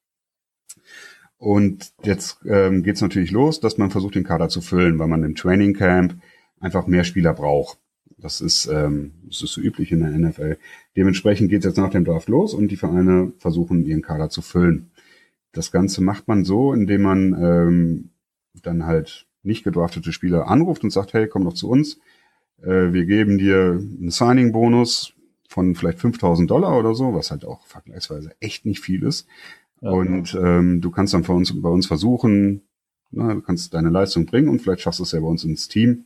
Und jetzt ähm, geht es natürlich los, dass man versucht, den Kader zu füllen, weil man im Training Camp einfach mehr Spieler braucht. Das ist, ähm, das ist so üblich in der NFL. Dementsprechend geht es jetzt nach dem Draft los und die Vereine versuchen, ihren Kader zu füllen. Das Ganze macht man so, indem man ähm, dann halt nicht gedraftete Spieler anruft und sagt, hey, komm doch zu uns. Äh, wir geben dir einen Signing-Bonus von vielleicht 5000 Dollar oder so, was halt auch vergleichsweise echt nicht viel ist. Ja. Und ähm, du kannst dann bei uns, bei uns versuchen, na, du kannst deine Leistung bringen und vielleicht schaffst du es ja bei uns ins Team.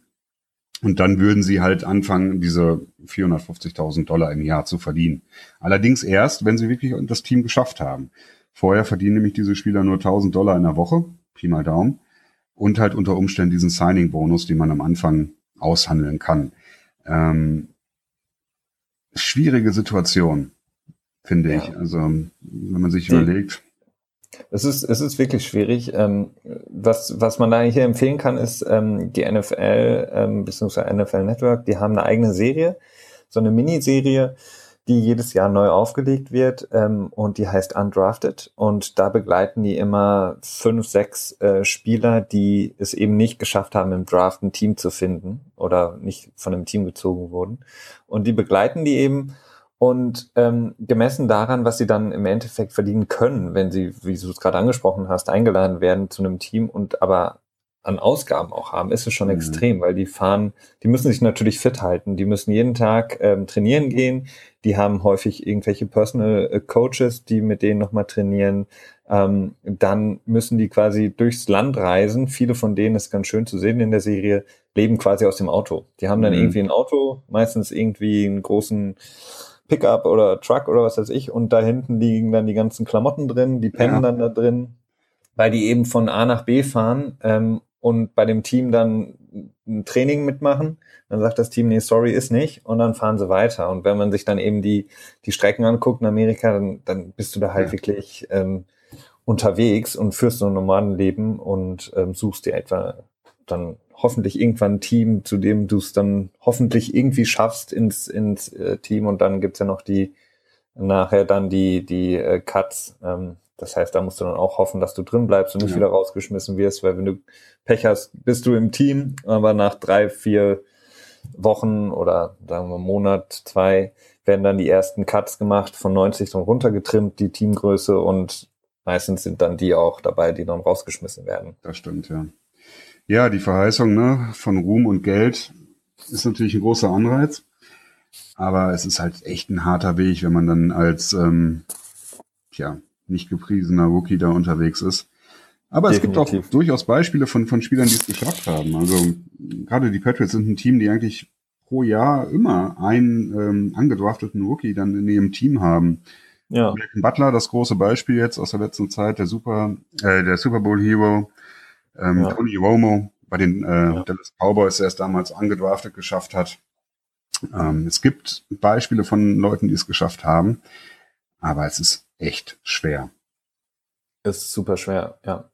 Und dann würden sie halt anfangen, diese 450.000 Dollar im Jahr zu verdienen. Allerdings erst, wenn sie wirklich das Team geschafft haben. Vorher verdienen nämlich diese Spieler nur 1000 Dollar in der Woche, Pi mal Daumen. Und halt unter Umständen diesen Signing-Bonus, den man am Anfang aushandeln kann. Ähm, schwierige Situation finde ja. ich. Also wenn man sich Die, überlegt. Es ist, es ist wirklich schwierig. Ähm, was, was man da hier empfehlen kann, ist ähm, die NFL ähm, bzw. NFL Network, die haben eine eigene Serie, so eine Miniserie, die jedes Jahr neu aufgelegt wird ähm, und die heißt Undrafted. Und da begleiten die immer fünf, sechs äh, Spieler, die es eben nicht geschafft haben, im Draft ein Team zu finden oder nicht von einem Team gezogen wurden. Und die begleiten die eben und ähm, gemessen daran, was sie dann im Endeffekt verdienen können, wenn sie, wie du es gerade angesprochen hast, eingeladen werden zu einem Team und aber an Ausgaben auch haben, ist es schon mhm. extrem, weil die fahren, die müssen sich natürlich fit halten, die müssen jeden Tag ähm, trainieren gehen, die haben häufig irgendwelche Personal äh, Coaches, die mit denen nochmal trainieren, ähm, dann müssen die quasi durchs Land reisen, viele von denen ist ganz schön zu sehen in der Serie, leben quasi aus dem Auto. Die haben dann mhm. irgendwie ein Auto, meistens irgendwie einen großen Pickup oder Truck oder was weiß ich und da hinten liegen dann die ganzen Klamotten drin, die pennen ja. dann da drin, weil die eben von A nach B fahren ähm, und bei dem Team dann ein Training mitmachen. Dann sagt das Team, nee, sorry, ist nicht. Und dann fahren sie weiter. Und wenn man sich dann eben die, die Strecken anguckt in Amerika, dann, dann bist du da halt ja. wirklich ähm, unterwegs und führst so ein Nomadenleben und ähm, suchst dir etwa dann hoffentlich irgendwann ein Team, zu dem du es dann hoffentlich irgendwie schaffst ins, ins äh, Team und dann gibt's ja noch die nachher dann die, die äh, Cuts. Ähm, das heißt, da musst du dann auch hoffen, dass du drin bleibst und nicht ja. wieder rausgeschmissen wirst, weil wenn du Pech hast, bist du im Team, aber nach drei, vier Wochen oder sagen wir Monat, zwei, werden dann die ersten Cuts gemacht, von 90 dann runtergetrimmt, die Teamgröße und meistens sind dann die auch dabei, die dann rausgeschmissen werden. Das stimmt, ja. Ja, die Verheißung ne, von Ruhm und Geld ist natürlich ein großer Anreiz. Aber es ist halt echt ein harter Weg, wenn man dann als ähm, ja, nicht gepriesener Rookie da unterwegs ist. Aber Definitiv. es gibt auch durchaus Beispiele von, von Spielern, die es geschafft haben. Also gerade die Patriots sind ein Team, die eigentlich pro Jahr immer einen ähm, angedrafteten Rookie dann in ihrem Team haben. Ja. American Butler, das große Beispiel jetzt aus der letzten Zeit, der Super, äh, der Super Bowl Hero, ähm, ja. Tony Romo bei den äh, ja. Dallas Cowboys, der es damals angedraftet geschafft hat. Ähm, es gibt Beispiele von Leuten, die es geschafft haben, aber es ist echt schwer. Ist super schwer, ja.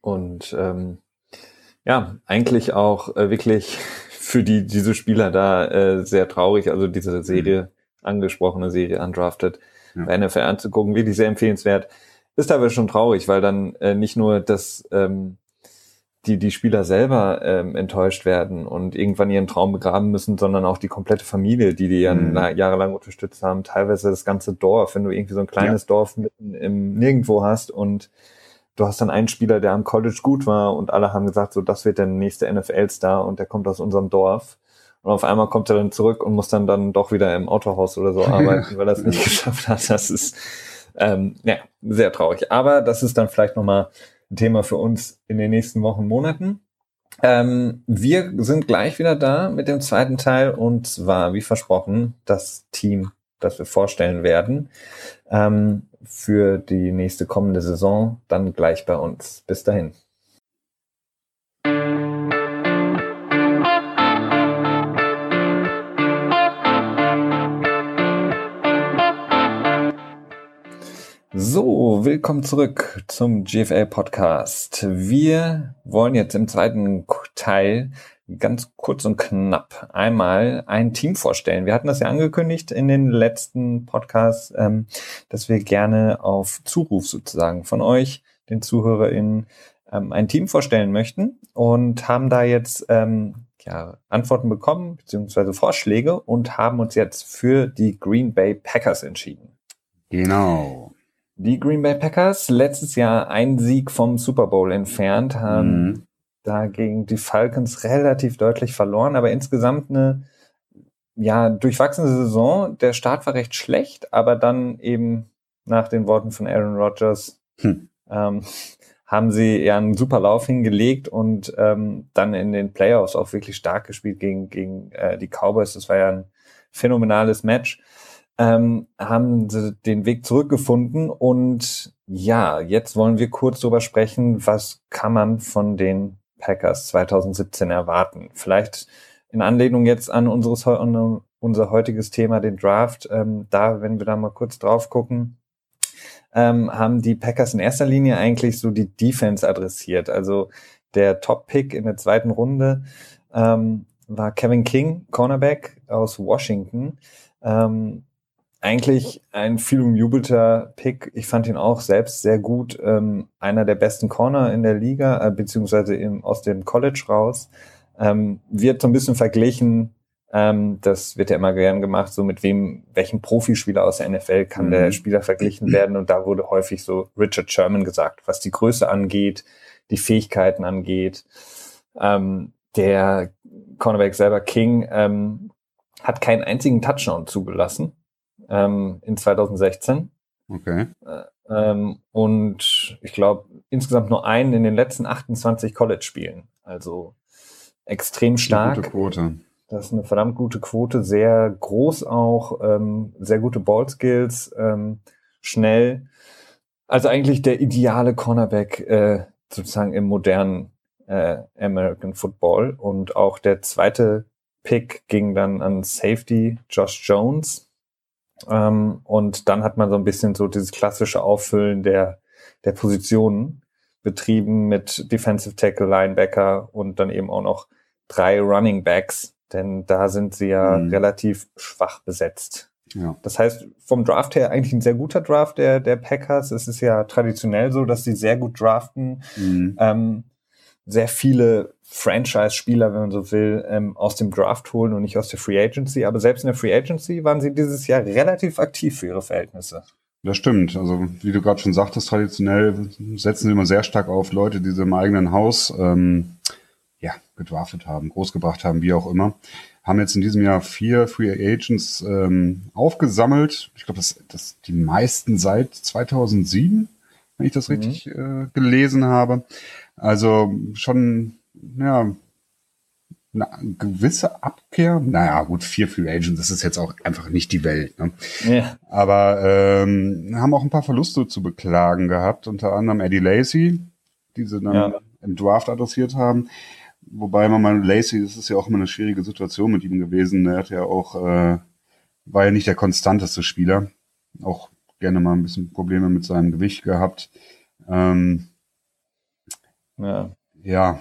Und ähm, ja, eigentlich auch äh, wirklich für die diese Spieler da äh, sehr traurig. Also diese Serie, mhm. angesprochene Serie Undrafted, ja. bei NFL anzugucken, wirklich sehr empfehlenswert. Ist aber schon traurig, weil dann äh, nicht nur das ähm, die, die Spieler selber ähm, enttäuscht werden und irgendwann ihren Traum begraben müssen, sondern auch die komplette Familie, die die mhm. jahrelang unterstützt haben, teilweise das ganze Dorf, wenn du irgendwie so ein kleines ja. Dorf mitten im Nirgendwo hast und du hast dann einen Spieler, der am College gut war und alle haben gesagt, so das wird der nächste NFL-Star und der kommt aus unserem Dorf. Und auf einmal kommt er dann zurück und muss dann dann doch wieder im Autohaus oder so arbeiten, weil er es nicht geschafft hat. Das ist ähm, ja sehr traurig. Aber das ist dann vielleicht nochmal ein Thema für uns in den nächsten Wochen, Monaten. Ähm, wir sind gleich wieder da mit dem zweiten Teil und zwar, wie versprochen, das Team, das wir vorstellen werden. Ähm, für die nächste kommende Saison dann gleich bei uns. Bis dahin. So, willkommen zurück zum GFL Podcast. Wir wollen jetzt im zweiten Teil ganz kurz und knapp einmal ein Team vorstellen. Wir hatten das ja angekündigt in den letzten Podcasts, ähm, dass wir gerne auf Zuruf sozusagen von euch, den ZuhörerInnen, ähm, ein Team vorstellen möchten und haben da jetzt ähm, ja, Antworten bekommen, beziehungsweise Vorschläge und haben uns jetzt für die Green Bay Packers entschieden. Genau. Die Green Bay Packers, letztes Jahr ein Sieg vom Super Bowl entfernt, haben mhm. dagegen die Falcons relativ deutlich verloren, aber insgesamt eine ja, durchwachsene Saison. Der Start war recht schlecht, aber dann eben nach den Worten von Aaron Rodgers hm. ähm, haben sie ja einen super Lauf hingelegt und ähm, dann in den Playoffs auch wirklich stark gespielt gegen, gegen äh, die Cowboys. Das war ja ein phänomenales Match ähm, haben sie den Weg zurückgefunden und ja, jetzt wollen wir kurz darüber sprechen, was kann man von den Packers 2017 erwarten. Vielleicht in Anlehnung jetzt an unseres, unser heutiges Thema, den Draft, ähm, da, wenn wir da mal kurz drauf gucken, ähm, haben die Packers in erster Linie eigentlich so die Defense adressiert. Also der Top-Pick in der zweiten Runde ähm, war Kevin King, Cornerback aus Washington. Ähm, eigentlich ein viel umjubelter Pick. Ich fand ihn auch selbst sehr gut. Ähm, einer der besten Corner in der Liga, äh, beziehungsweise im, aus dem College raus. Ähm, wird so ein bisschen verglichen, ähm, das wird ja immer gern gemacht, so mit wem, welchen Profispieler aus der NFL kann mhm. der Spieler verglichen werden. Und da wurde häufig so Richard Sherman gesagt, was die Größe angeht, die Fähigkeiten angeht. Ähm, der Cornerback selber King ähm, hat keinen einzigen Touchdown zugelassen ähm, in 2016. Okay. Äh, ähm, und ich glaube insgesamt nur einen in den letzten 28 College-Spielen. Also extrem stark. Eine gute Quote. Das ist eine verdammt gute Quote, sehr groß auch, ähm, sehr gute Ballskills, ähm, schnell. Also eigentlich der ideale Cornerback äh, sozusagen im modernen äh, American Football. Und auch der zweite Pick ging dann an Safety Josh Jones ähm, und dann hat man so ein bisschen so dieses klassische Auffüllen der, der Positionen betrieben mit Defensive Tackle, Linebacker und dann eben auch noch drei Running Backs, denn da sind sie ja mhm. relativ schwach besetzt. Ja. Das heißt, vom Draft her eigentlich ein sehr guter Draft der, der Packers. Es ist ja traditionell so, dass sie sehr gut draften. Mhm. Ähm, sehr viele Franchise-Spieler, wenn man so will, ähm, aus dem Draft holen und nicht aus der Free Agency. Aber selbst in der Free Agency waren sie dieses Jahr relativ aktiv für ihre Verhältnisse. Das stimmt. Also wie du gerade schon sagtest, traditionell setzen sie immer sehr stark auf Leute, die sie im eigenen Haus ähm, ja, gedraftet haben, großgebracht haben, wie auch immer. Haben jetzt in diesem Jahr vier Free Agents ähm, aufgesammelt. Ich glaube, das, das die meisten seit 2007, wenn ich das mhm. richtig äh, gelesen habe. Also schon, ja, eine gewisse Abkehr. Naja, gut, vier Free Agents, das ist jetzt auch einfach nicht die Welt. Ne? Ja. Aber ähm, haben auch ein paar Verluste zu beklagen gehabt, unter anderem Eddie Lacey, die sie dann ja. im Draft adressiert haben. Wobei man mal Lacey, das ist ja auch immer eine schwierige Situation mit ihm gewesen. Er hat ja auch, äh, war ja nicht der konstanteste Spieler. Auch gerne mal ein bisschen Probleme mit seinem Gewicht gehabt. Ähm, ja. Ja,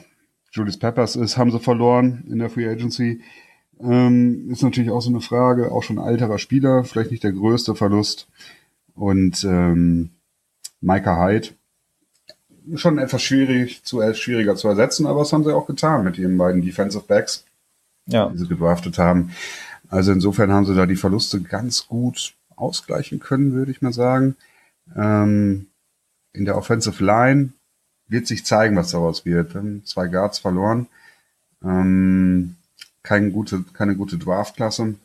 Julius Peppers ist, haben sie verloren in der Free Agency. Ähm, ist natürlich auch so eine Frage, auch schon alterer Spieler, vielleicht nicht der größte Verlust. Und ähm, Micah Hyde, schon etwas schwierig zu, äh, schwieriger zu ersetzen, aber das haben sie auch getan mit ihren beiden Defensive Backs, ja. die sie gedraftet haben. Also insofern haben sie da die Verluste ganz gut ausgleichen können, würde ich mal sagen. Ähm, in der Offensive Line wird sich zeigen, was daraus wird. Zwei Guards verloren. Ähm, keine gute, keine gute Draftklasse.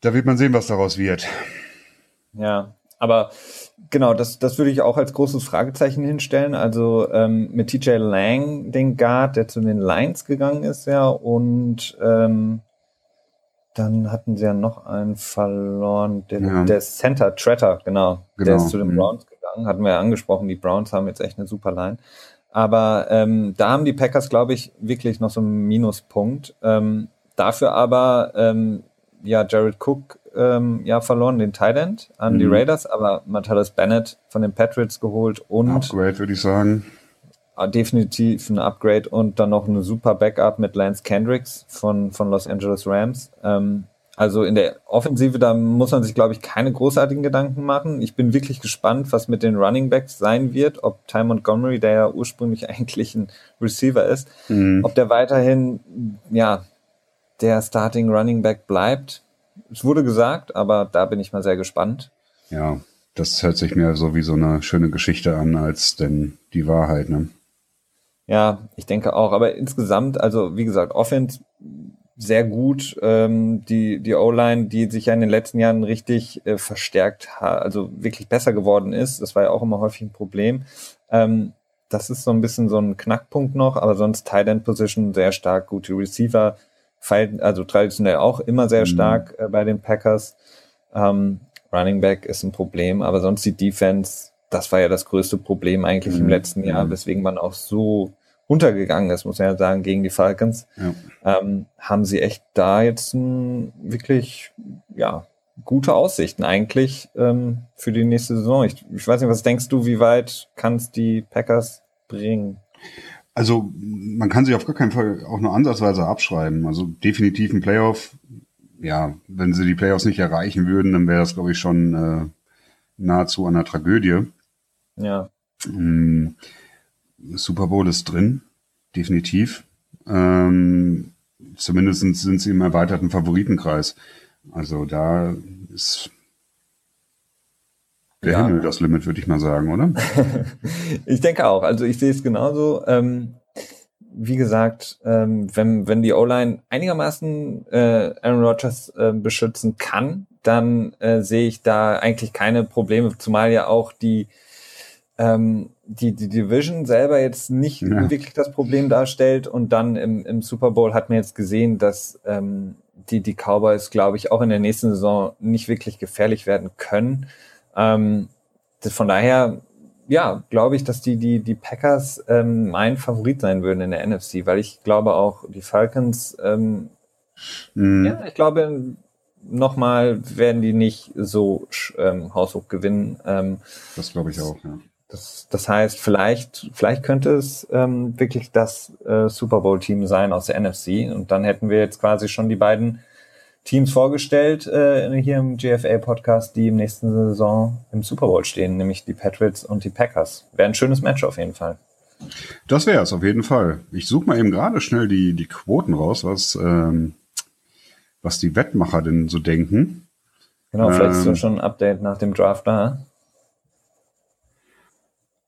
Da wird man sehen, was daraus wird. Ja, aber genau, das, das würde ich auch als großes Fragezeichen hinstellen. Also ähm, mit TJ Lang, den Guard, der zu den Lions gegangen ist, ja, und ähm, dann hatten sie ja noch einen verloren, der, ja. der Center, Tretter, genau, genau. Der ist zu den mhm. Browns gegangen, hatten wir ja angesprochen. Die Browns haben jetzt echt eine super Line. Aber ähm, da haben die Packers, glaube ich, wirklich noch so einen Minuspunkt. Ähm, dafür aber, ähm, ja, Jared Cook ähm, ja verloren, den Thailand an mhm. die Raiders, aber Matthias Bennett von den Patriots geholt und. Upgrade, würde ich sagen. Ah, definitiv ein Upgrade und dann noch eine super Backup mit Lance Kendricks von, von Los Angeles Rams. Ähm, also in der Offensive, da muss man sich, glaube ich, keine großartigen Gedanken machen. Ich bin wirklich gespannt, was mit den Running Backs sein wird, ob Ty Montgomery, der ja ursprünglich eigentlich ein Receiver ist, mhm. ob der weiterhin, ja, der Starting Running Back bleibt. Es wurde gesagt, aber da bin ich mal sehr gespannt. Ja, das hört sich mir so wie so eine schöne Geschichte an, als denn die Wahrheit, ne? Ja, ich denke auch. Aber insgesamt, also wie gesagt, Offense sehr gut. Ähm, die die O-Line, die sich ja in den letzten Jahren richtig äh, verstärkt hat, also wirklich besser geworden ist. Das war ja auch immer häufig ein Problem. Ähm, das ist so ein bisschen so ein Knackpunkt noch, aber sonst Tight End Position sehr stark, gute Receiver, also traditionell auch immer sehr mhm. stark äh, bei den Packers. Ähm, Running Back ist ein Problem, aber sonst die Defense das war ja das größte Problem eigentlich mhm. im letzten Jahr, weswegen man auch so untergegangen ist, muss man ja sagen, gegen die Falcons. Ja. Ähm, haben sie echt da jetzt ein, wirklich, ja, gute Aussichten eigentlich ähm, für die nächste Saison. Ich, ich weiß nicht, was denkst du, wie weit kann es die Packers bringen? Also man kann sich auf gar keinen Fall auch nur ansatzweise abschreiben. Also definitiv ein Playoff. Ja, wenn sie die Playoffs nicht erreichen würden, dann wäre das, glaube ich, schon äh, nahezu einer Tragödie. Ja. Ähm, Super Bowl ist drin, definitiv. Ähm, zumindest sind sie im erweiterten Favoritenkreis. Also da ist der ja. Himmel das Limit, würde ich mal sagen, oder? ich denke auch. Also ich sehe es genauso. Ähm, wie gesagt, ähm, wenn, wenn die O-Line einigermaßen äh, Aaron Rodgers äh, beschützen kann, dann äh, sehe ich da eigentlich keine Probleme, zumal ja auch die ähm, die, die Division selber jetzt nicht ja. wirklich das Problem darstellt. Und dann im, im Super Bowl hat man jetzt gesehen, dass ähm, die, die Cowboys, glaube ich, auch in der nächsten Saison nicht wirklich gefährlich werden können. Ähm, von daher, ja, glaube ich, dass die, die, die Packers ähm, mein Favorit sein würden in der NFC, weil ich glaube auch, die Falcons, ähm, mhm. ja, ich glaube, nochmal werden die nicht so ähm, haushoch gewinnen. Ähm, das glaube ich auch, ja. Das, das heißt, vielleicht, vielleicht könnte es ähm, wirklich das äh, Super Bowl-Team sein aus der NFC. Und dann hätten wir jetzt quasi schon die beiden Teams vorgestellt äh, hier im GFA-Podcast, die im nächsten Saison im Super Bowl stehen, nämlich die Patriots und die Packers. Wäre ein schönes Match auf jeden Fall. Das wäre es auf jeden Fall. Ich suche mal eben gerade schnell die, die Quoten raus, was, ähm, was die Wettmacher denn so denken. Genau, vielleicht ähm, ist schon ein Update nach dem Draft da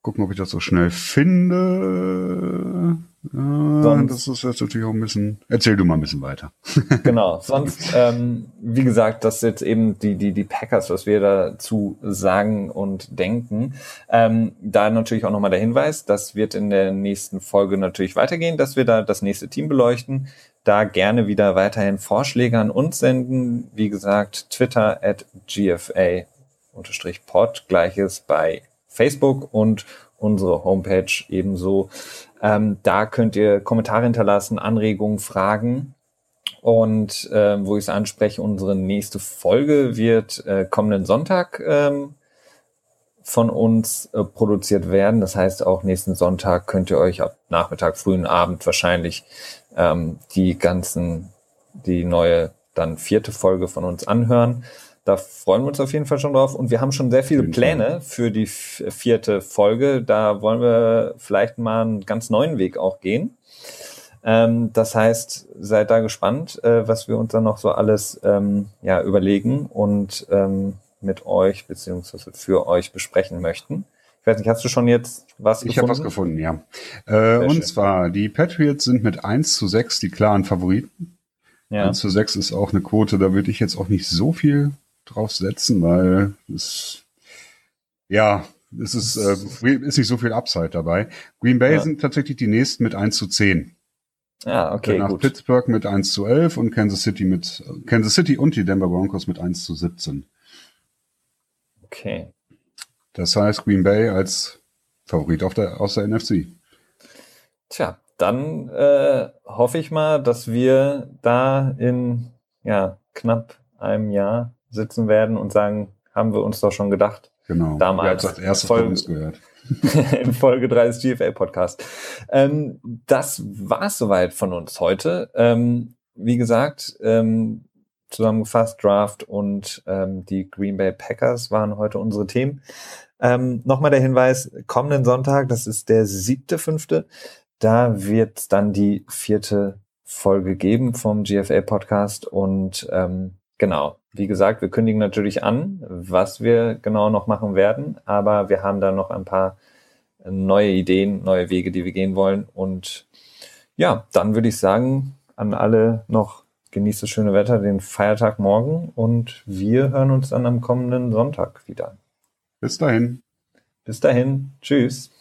gucken, ob ich das so schnell finde. Ja, das ist jetzt natürlich auch ein bisschen. Erzähl du mal ein bisschen weiter. genau. Sonst, ähm, wie gesagt, das jetzt eben die die die Packers, was wir dazu sagen und denken. Ähm, da natürlich auch nochmal der Hinweis, das wird in der nächsten Folge natürlich weitergehen, dass wir da das nächste Team beleuchten. Da gerne wieder weiterhin Vorschläge an uns senden. Wie gesagt, Twitter at gfa unterstrich pod, gleiches bei Facebook und unsere Homepage ebenso. Ähm, da könnt ihr Kommentare hinterlassen, Anregungen, Fragen. Und äh, wo ich es anspreche, unsere nächste Folge wird äh, kommenden Sonntag ähm, von uns äh, produziert werden. Das heißt, auch nächsten Sonntag könnt ihr euch ab Nachmittag, frühen Abend wahrscheinlich ähm, die ganzen, die neue, dann vierte Folge von uns anhören. Da freuen wir uns auf jeden Fall schon drauf. Und wir haben schon sehr viele Pläne für die vierte Folge. Da wollen wir vielleicht mal einen ganz neuen Weg auch gehen. Ähm, das heißt, seid da gespannt, äh, was wir uns dann noch so alles ähm, ja, überlegen und ähm, mit euch beziehungsweise für euch besprechen möchten. Ich weiß nicht, hast du schon jetzt was ich gefunden? Ich habe was gefunden, ja. Äh, und schön. zwar, die Patriots sind mit 1 zu 6 die klaren Favoriten. Ja. 1 zu 6 ist auch eine Quote, da würde ich jetzt auch nicht so viel drauf setzen, weil es ja, es ist, äh, ist nicht so viel Upside dabei. Green Bay ja. sind tatsächlich die nächsten mit 1 zu 10. Ja, okay, Danach gut. Pittsburgh mit 1 zu 11 und Kansas City mit Kansas City und die Denver Broncos mit 1 zu 17. Okay. Das heißt Green Bay als Favorit auf der, aus der NFC. Tja, dann äh, hoffe ich mal, dass wir da in ja, knapp einem Jahr sitzen werden und sagen, haben wir uns doch schon gedacht. Genau. Damals. Ihr habt Voll- von uns gehört. in Folge 3 des GFL Podcast. Ähm, das war's soweit von uns heute. Ähm, wie gesagt, ähm, zusammengefasst Draft und ähm, die Green Bay Packers waren heute unsere Themen. Ähm, Nochmal der Hinweis, kommenden Sonntag, das ist der siebte, fünfte, da wird dann die vierte Folge geben vom GFL Podcast und ähm, genau, wie gesagt, wir kündigen natürlich an, was wir genau noch machen werden, aber wir haben da noch ein paar neue Ideen, neue Wege, die wir gehen wollen und ja, dann würde ich sagen, an alle noch genießt das schöne Wetter, den Feiertag morgen und wir hören uns dann am kommenden Sonntag wieder. Bis dahin. Bis dahin, tschüss.